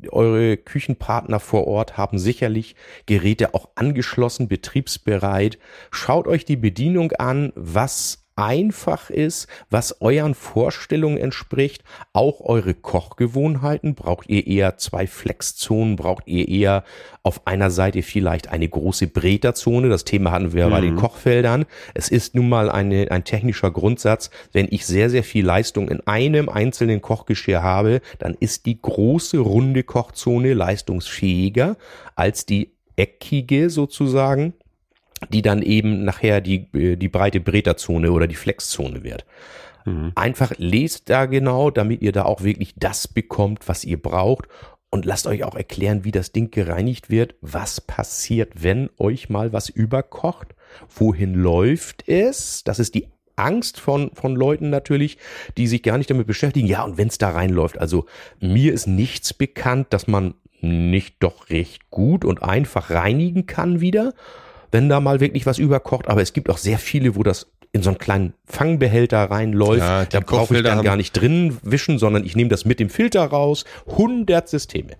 Eure Küchenpartner vor Ort haben sicherlich Geräte auch angeschlossen, betriebsbereit. Schaut euch die Bedienung an, was einfach ist, was euren Vorstellungen entspricht, auch eure Kochgewohnheiten. Braucht ihr eher zwei Flexzonen? Braucht ihr eher auf einer Seite vielleicht eine große Bräterzone? Das Thema hatten wir mhm. bei den mhm. Kochfeldern. Es ist nun mal eine, ein technischer Grundsatz. Wenn ich sehr, sehr viel Leistung in einem einzelnen Kochgeschirr habe, dann ist die große runde Kochzone leistungsfähiger als die eckige sozusagen die dann eben nachher die, äh, die breite Breterzone oder die Flexzone wird. Mhm. Einfach lest da genau, damit ihr da auch wirklich das bekommt, was ihr braucht und lasst euch auch erklären, wie das Ding gereinigt wird, was passiert, wenn euch mal was überkocht, wohin läuft es, das ist die Angst von, von Leuten natürlich, die sich gar nicht damit beschäftigen. Ja, und wenn es da reinläuft, also mir ist nichts bekannt, dass man nicht doch recht gut und einfach reinigen kann wieder wenn da mal wirklich was überkocht. Aber es gibt auch sehr viele, wo das in so einen kleinen Fangbehälter reinläuft. Ja, da brauche ich dann gar nicht drin wischen, sondern ich nehme das mit dem Filter raus. 100 Systeme.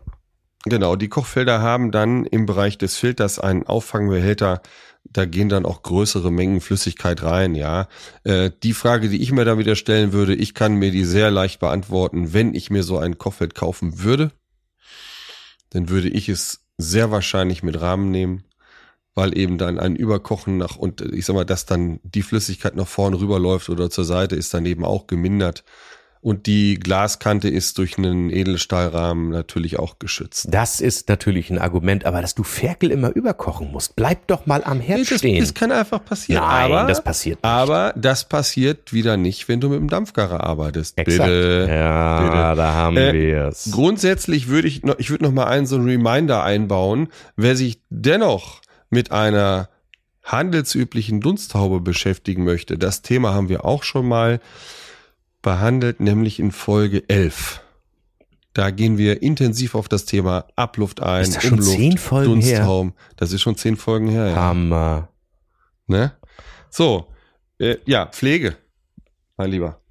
Genau, die Kochfelder haben dann im Bereich des Filters einen Auffangbehälter. Da gehen dann auch größere Mengen Flüssigkeit rein, ja. Äh, die Frage, die ich mir da wieder stellen würde, ich kann mir die sehr leicht beantworten, wenn ich mir so ein Kochfeld kaufen würde, dann würde ich es sehr wahrscheinlich mit Rahmen nehmen weil eben dann ein Überkochen nach und ich sag mal, dass dann die Flüssigkeit nach vorne rüberläuft oder zur Seite ist dann eben auch gemindert. Und die Glaskante ist durch einen Edelstahlrahmen natürlich auch geschützt. Das ist natürlich ein Argument, aber dass du Ferkel immer überkochen musst, bleib doch mal am Herd nee, das, stehen. Das kann einfach passieren. Nein, aber, das passiert nicht. Aber das passiert wieder nicht, wenn du mit dem Dampfgarer arbeitest. Exakt. Bitte. Ja, bitte. da haben äh, wir es. Grundsätzlich würde ich noch, ich würde noch mal einen so einen Reminder einbauen, wer sich dennoch mit einer handelsüblichen Dunsthaube beschäftigen möchte, das Thema haben wir auch schon mal behandelt, nämlich in Folge 11. Da gehen wir intensiv auf das Thema Abluft ein, ist das schon Umluft, zehn Folgen Dunsthauben. Her? Das ist schon zehn Folgen her. Ja. Hammer. Ne? So, äh, ja, Pflege, mein Lieber.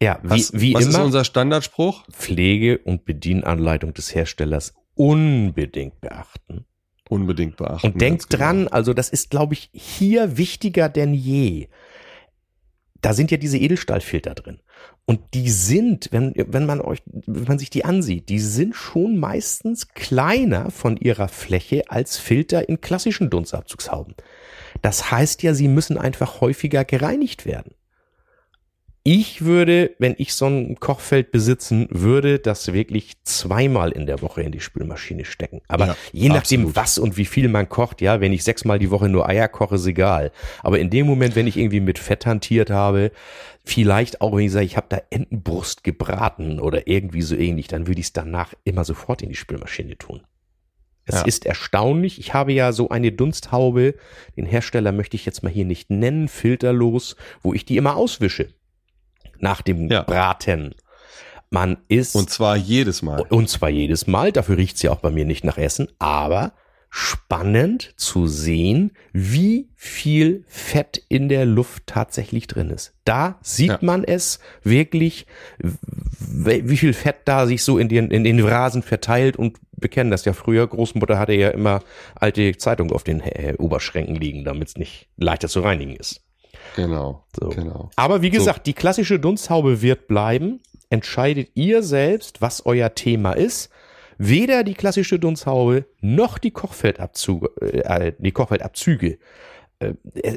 Ja, wie, was, wie was immer. Was ist unser Standardspruch? Pflege und Bedienanleitung des Herstellers unbedingt beachten unbedingt beachten. Und denkt genau. dran, also das ist, glaube ich, hier wichtiger denn je. Da sind ja diese Edelstahlfilter drin. Und die sind, wenn, wenn man euch, wenn man sich die ansieht, die sind schon meistens kleiner von ihrer Fläche als Filter in klassischen Dunstabzugshauben. Das heißt ja, sie müssen einfach häufiger gereinigt werden. Ich würde, wenn ich so ein Kochfeld besitzen würde, das wirklich zweimal in der Woche in die Spülmaschine stecken. Aber ja, je nachdem, absolut. was und wie viel man kocht, ja, wenn ich sechsmal die Woche nur Eier koche, ist egal. Aber in dem Moment, wenn ich irgendwie mit Fett hantiert habe, vielleicht auch, wenn ich sage, ich habe da Entenbrust gebraten oder irgendwie so ähnlich, dann würde ich es danach immer sofort in die Spülmaschine tun. Es ja. ist erstaunlich. Ich habe ja so eine Dunsthaube, den Hersteller möchte ich jetzt mal hier nicht nennen, filterlos, wo ich die immer auswische nach dem ja. Braten. Man ist. Und zwar jedes Mal. Und zwar jedes Mal. Dafür riecht's ja auch bei mir nicht nach Essen. Aber spannend zu sehen, wie viel Fett in der Luft tatsächlich drin ist. Da sieht ja. man es wirklich, wie viel Fett da sich so in den, in den Rasen verteilt und wir kennen das ja früher. Großmutter hatte ja immer alte Zeitung auf den äh, Oberschränken liegen, damit es nicht leichter zu reinigen ist. Genau, so. genau. Aber wie gesagt, so. die klassische Dunsthaube wird bleiben. Entscheidet ihr selbst, was euer Thema ist. Weder die klassische Dunsthaube noch die Kochfeldabzüge, äh, die Kochfeldabzüge. Äh,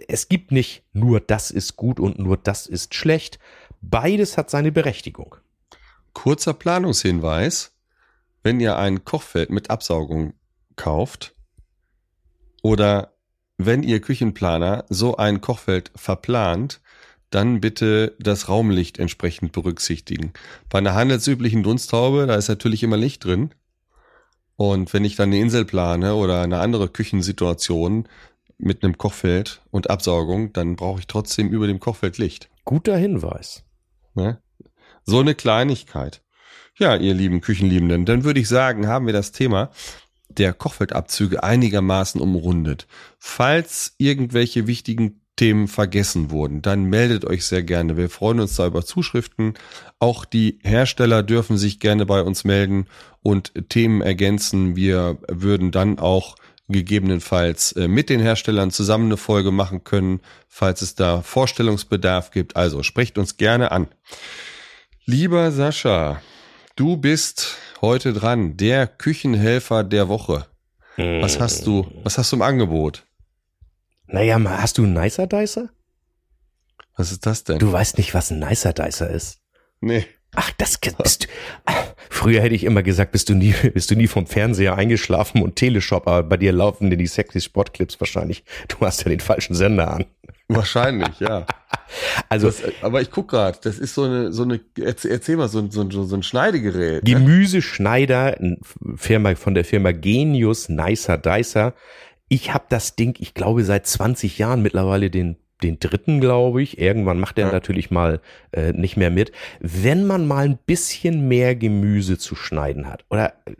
es gibt nicht nur das ist gut und nur das ist schlecht. Beides hat seine Berechtigung. Kurzer Planungshinweis. Wenn ihr ein Kochfeld mit Absaugung kauft oder wenn ihr Küchenplaner so ein Kochfeld verplant, dann bitte das Raumlicht entsprechend berücksichtigen. Bei einer handelsüblichen Dunsthaube, da ist natürlich immer Licht drin. Und wenn ich dann eine Insel plane oder eine andere Küchensituation mit einem Kochfeld und Absaugung, dann brauche ich trotzdem über dem Kochfeld Licht. Guter Hinweis. Ne? So eine Kleinigkeit. Ja, ihr lieben Küchenliebenden, dann würde ich sagen, haben wir das Thema der Kochfeldabzüge einigermaßen umrundet. Falls irgendwelche wichtigen Themen vergessen wurden, dann meldet euch sehr gerne. Wir freuen uns da über Zuschriften. Auch die Hersteller dürfen sich gerne bei uns melden und Themen ergänzen. Wir würden dann auch gegebenenfalls äh, mit den Herstellern zusammen eine Folge machen können, falls es da Vorstellungsbedarf gibt. Also sprecht uns gerne an. Lieber Sascha, du bist heute dran, der Küchenhelfer der Woche. Was hast du, was hast du im Angebot? Naja, mal, hast du einen Nicer Dicer? Was ist das denn? Du weißt nicht, was ein Nicer Dicer ist. Nee. Ach, das bist du. Früher hätte ich immer gesagt, bist du nie, bist du nie vom Fernseher eingeschlafen und Teleshop, aber bei dir laufen dir die sexy Sportclips wahrscheinlich. Du hast ja den falschen Sender an. Wahrscheinlich, ja. Also Das, aber ich guck gerade, das ist so eine, so eine, erzähl, mal, so ein, so ein, so ein Schneidegerät. ne? Gemüseschneider Firma von der Firma Genius Nicer Dicer. Ich habe das Ding, ich glaube seit 20 Jahren mittlerweile den den dritten, glaube ich. Irgendwann macht er Ja. natürlich mal äh, nicht mehr mit. Wenn man mal ein bisschen mehr Gemüse zu schneiden hat oder äh,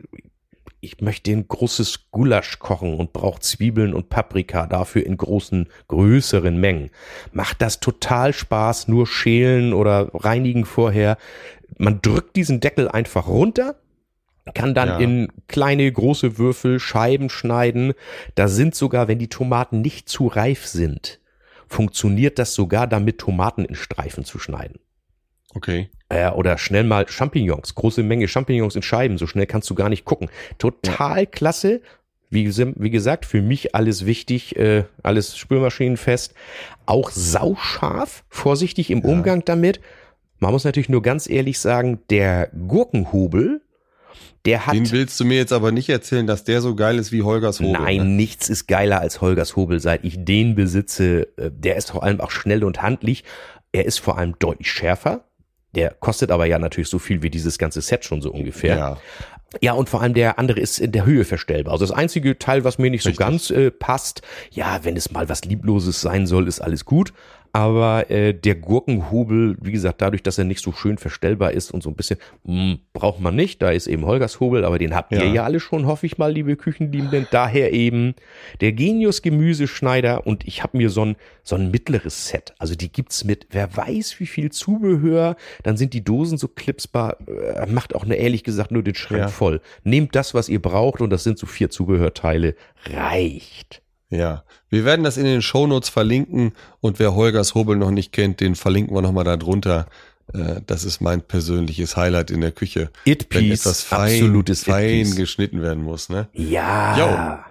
ich möchte ein großes Gulasch kochen und brauche Zwiebeln und Paprika dafür in großen, größeren Mengen. Macht das total Spaß, nur schälen oder reinigen vorher. Man drückt diesen Deckel einfach runter, kann dann Ja. in kleine, große Würfel Scheiben schneiden. Da sind sogar, wenn die Tomaten nicht zu reif sind, funktioniert das sogar damit, Tomaten in Streifen zu schneiden. Okay. Äh, oder schnell mal Champignons, große Menge Champignons in Scheiben, so schnell kannst du gar nicht gucken. Total klasse. Wie, wie gesagt, für mich alles wichtig, äh, alles spülmaschinenfest. Auch sauscharf, vorsichtig im Umgang damit. Man muss natürlich nur ganz ehrlich sagen, der Gurkenhobel, der hat. Den willst du mir jetzt aber nicht erzählen, dass der so geil ist wie Holgers Hobel. Nein, Ne? nichts ist geiler als Holgers Hobel, seit ich den besitze. Äh, Der ist vor allem auch schnell und handlich. Er ist vor allem deutlich schärfer. Der kostet aber ja natürlich so viel wie dieses ganze Set schon so ungefähr. Ja. Ja, und vor allem der andere ist in der Höhe verstellbar. Also das einzige Teil, was mir nicht so Richtig. ganz äh, passt, ja, wenn es mal was Liebloses sein soll, ist alles gut. Aber äh, der Gurkenhobel, wie gesagt, dadurch, dass er nicht so schön verstellbar ist und so ein bisschen, mh, braucht man nicht. Da ist eben Holgers Hobel, aber den habt ihr Ja. ja alle schon, hoffe ich mal, liebe Küchenliebenden. Daher eben der Genius Gemüseschneider und ich habe mir so ein, so ein mittleres Set. Also die gibt's mit, wer weiß wie viel Zubehör. Dann sind die Dosen so clipsbar, äh, macht auch eine, ehrlich gesagt nur den Schrank Ja. voll. Nehmt das, was ihr braucht und das sind so vier Zubehörteile. Reicht. Ja. Wir werden das in den Shownotes verlinken und wer Holgers Hobel noch nicht kennt, den verlinken wir nochmal da drunter. Äh, Das ist mein persönliches Highlight in der Küche. It Wenn Piece, etwas fein, absolutes fein geschnitten werden muss, ne? Ja.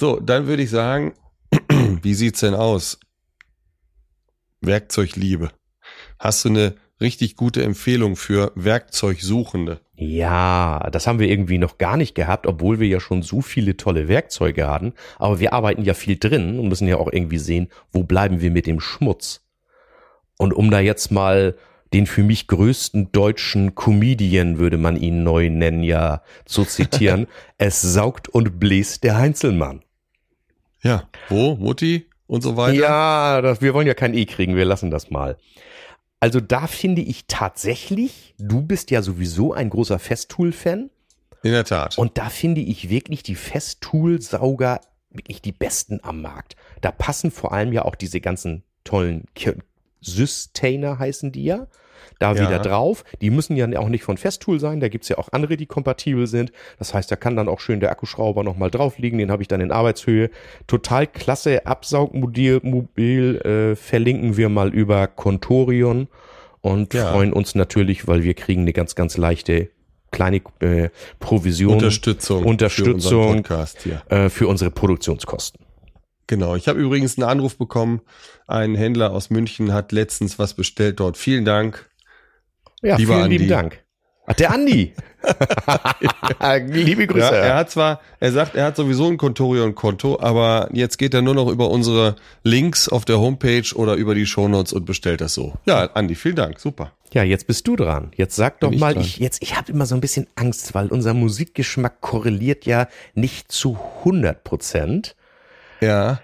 So, dann würde ich sagen, wie sieht's denn aus? Werkzeugliebe. Hast du eine richtig gute Empfehlung für Werkzeugsuchende? Ja, das haben wir irgendwie noch gar nicht gehabt, obwohl wir ja schon so viele tolle Werkzeuge hatten. Aber wir arbeiten ja viel drin und müssen ja auch irgendwie sehen, wo bleiben wir mit dem Schmutz. Und um da jetzt mal den für mich größten deutschen Comedian, würde man ihn neu nennen, ja, zu zitieren, es saugt und bläst der Heinzelmann. Ja. Wo? Mutti? Und so weiter? Ja, das, wir wollen ja kein E kriegen, wir lassen das mal. Also da finde ich tatsächlich, du bist ja sowieso ein großer Festool-Fan. In der Tat. Und da finde ich wirklich die Festool-Sauger wirklich die besten am Markt. Da passen vor allem ja auch diese ganzen tollen Sustainer heißen die ja. Da Ja. wieder drauf. Die müssen ja auch nicht von Festool sein. Da gibt's ja auch andere, die kompatibel sind. Das heißt, da kann dann auch schön der Akkuschrauber nochmal drauf liegen. Den habe ich dann in Arbeitshöhe. Total klasse Absaugmobil mobil, äh, verlinken wir mal über Contorion und Ja. freuen uns natürlich, weil wir kriegen eine ganz, ganz leichte kleine äh, Provision Unterstützung. Für Unterstützung unseren Podcast hier. äh, für unsere Produktionskosten. Genau. Ich habe übrigens einen Anruf bekommen. Ein Händler aus München hat letztens was bestellt dort. Vielen Dank. Ja, Lieber vielen Andi. lieben Dank. Ach, der Andi. Liebe Grüße. Ja, er hat zwar, er sagt, er hat sowieso ein Contorion-Konto, aber jetzt geht er nur noch über unsere Links auf der Homepage oder über die Shownotes und bestellt das so. Ja, Andi, vielen Dank. Super. Ja, jetzt bist du dran. Jetzt sag doch Bin ich mal, dran. ich jetzt, ich habe immer so ein bisschen Angst, weil unser Musikgeschmack korreliert ja nicht zu 100 Prozent. Ja.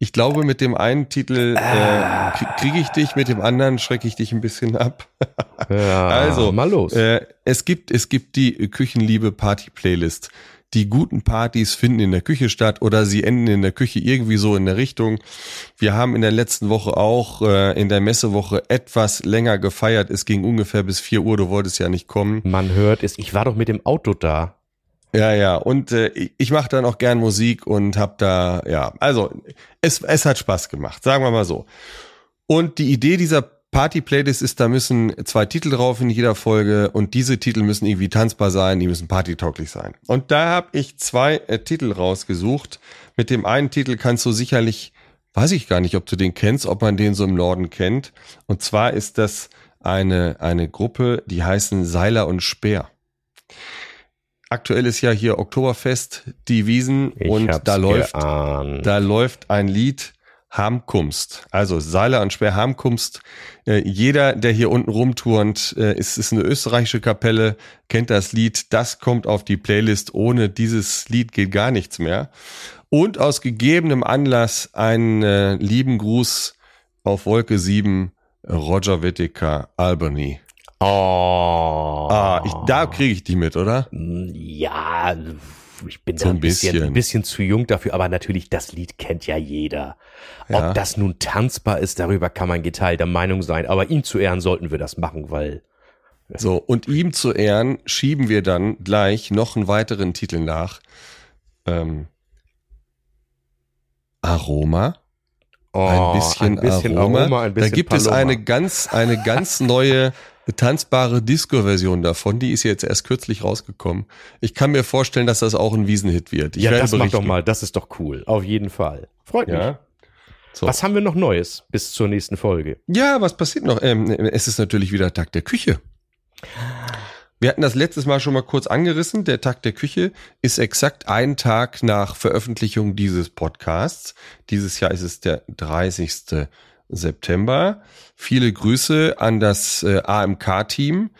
Ich glaube, mit dem einen Titel äh, kriege ich dich, mit dem anderen schrecke ich dich ein bisschen ab. Ja, also, mal los. Äh, es gibt es gibt die Küchenliebe Party Playlist. Die guten Partys finden in der Küche statt oder sie enden in der Küche irgendwie so in der Richtung. Wir haben in der letzten Woche auch äh, in der Messewoche etwas länger gefeiert. Es ging ungefähr bis vier Uhr. Du wolltest ja nicht kommen. Man hört es. Ich war doch mit dem Auto da. Ja, ja, und äh, ich mache dann auch gern Musik und hab da, ja, also es, es hat Spaß gemacht, sagen wir mal so. Und die Idee dieser Party-Playlist ist, da müssen zwei Titel drauf in jeder Folge und diese Titel müssen irgendwie tanzbar sein, die müssen partytauglich sein. Und da habe ich zwei äh, Titel rausgesucht. Mit dem einen Titel kannst du sicherlich, weiß ich gar nicht, ob du den kennst, ob man den so im Norden kennt. Und zwar ist das eine, eine Gruppe, die heißen Seiler und Speer aktuell ist ja hier Oktoberfest, die Wiesen Ich und da läuft, geahnt. da läuft ein Lied Harmkunst. Also Seiler und Speer Harmkunst. Äh, jeder, der hier unten rumturnt, äh, ist, ist eine österreichische Kapelle, kennt das Lied. Das kommt auf die Playlist. Ohne dieses Lied geht gar nichts mehr. Und aus gegebenem Anlass einen äh, lieben Gruß auf Wolke 7, Roger Whittaker, Albany. Oh. Ah, ich, da kriege ich die mit, oder? Ja, ich bin So da ein ein bisschen, bisschen. ein bisschen zu jung dafür, aber natürlich, das Lied kennt ja jeder. Ja. Ob das nun tanzbar ist, darüber kann man geteilter Meinung sein, aber ihm zu Ehren sollten wir das machen, weil So, und ihm zu Ehren schieben wir dann gleich noch einen weiteren Titel Ähm, Aroma. oh, ein bisschen, Aroma. ein bisschen da gibt es Paloma. eine ganz, eine ganz neue tanzbare Disco-Version davon. Die ist jetzt erst kürzlich rausgekommen. Ich kann mir vorstellen, dass das auch ein Wiesenhit wird. Ich ja, das mach berichten. doch mal, das ist doch cool, auf jeden Fall. Freut mich. Ja. So. Was haben wir noch Neues bis zur nächsten Folge? Ja, was passiert noch? Ähm, es ist natürlich wieder Tag der Küche. Wir hatten das letztes Mal schon mal kurz angerissen. Der Tag der Küche ist exakt ein Tag nach Veröffentlichung dieses Podcasts. Dieses Jahr ist es der 30. September. Viele Grüße an das äh, AMK-Team.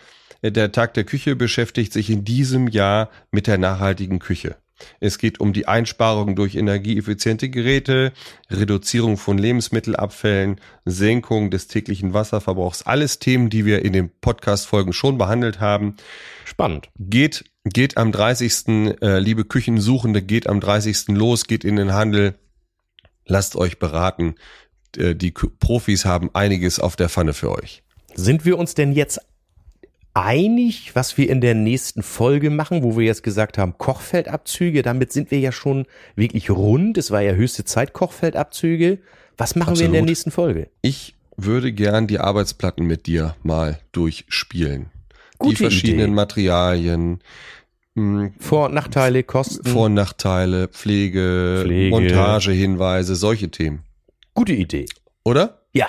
Der Tag der Küche beschäftigt sich in diesem Jahr mit der nachhaltigen Küche. Es geht um die Einsparung durch energieeffiziente Geräte, Reduzierung von Lebensmittelabfällen, Senkung des täglichen Wasserverbrauchs. Alles Themen, die wir in den Podcast-Folgen schon behandelt haben. Spannend. Geht, geht am 30. Äh, liebe Küchensuchende, geht am 30. los, geht in den Handel. Lasst euch beraten. Äh, die Profis haben einiges auf der Pfanne für euch. Sind wir uns denn jetzt einig, was wir in der nächsten Folge machen, wo wir jetzt gesagt haben, Kochfeldabzüge, damit sind wir ja schon wirklich rund. Es war ja höchste Zeit, Kochfeldabzüge. Was machen wir in der Absolut. nächsten Folge? Ich würde gern die Arbeitsplatten mit dir mal durchspielen. die Gute verschiedenen Idee. Materialien, mh, Vor- und Nachteile, Kosten. Vor- und Nachteile, Pflege, Pflege. Montagehinweise, solche Themen. Gute Idee. Oder? Ja,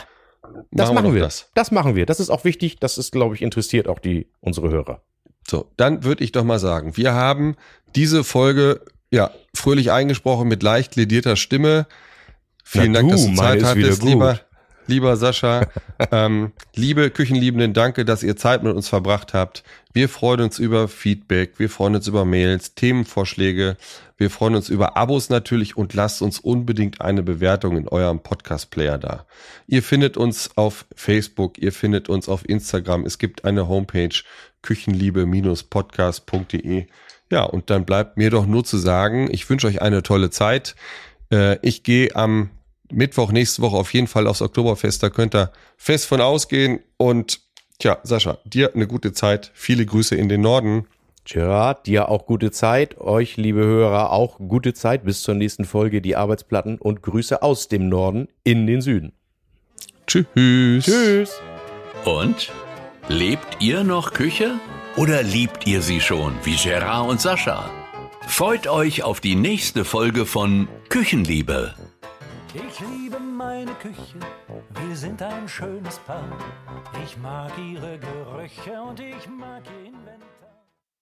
das machen doch wir. Das. Das machen wir. Das ist auch wichtig. Das ist, glaube ich, interessiert auch die unsere Hörer. So, dann würde ich doch mal sagen, wir haben diese Folge ja fröhlich eingesprochen mit leicht ledierter Stimme. Vielen Na Dank, du, dass du Zeit hattest, lieber, lieber Sascha. ähm, liebe Küchenliebenden, danke, dass ihr Zeit mit uns verbracht habt. Wir freuen uns über Feedback, wir freuen uns über Mails, Themenvorschläge, wir freuen uns über Abos natürlich und lasst uns unbedingt eine Bewertung in eurem Podcast-Player da. Ihr findet uns auf Facebook, ihr findet uns auf Instagram, es gibt eine Homepage küchenliebe-podcast.de. Ja, und dann bleibt mir doch nur zu sagen, ich wünsche euch eine tolle Zeit. Äh, ich gehe am Mittwoch nächste Woche auf jeden Fall aufs Oktoberfest, da könnt ihr fest von ausgehen und tja, Sascha, dir eine gute Zeit, viele Grüße in den Norden. Gerard, dir auch gute Zeit. Euch, liebe Hörer, auch gute Zeit. Bis zur nächsten Folge. Die Arbeitsplatten und Grüße aus dem Norden in den Süden. Tschüss. Tschüss. Und? Lebt ihr noch Küche? Oder liebt ihr sie schon, wie Gerard und Sascha? Freut euch auf die nächste Folge von Küchenliebe. Ich liebe meine Küche, wir sind ein schönes Paar. Ich mag ihre Gerüche und ich mag ihr Inventar.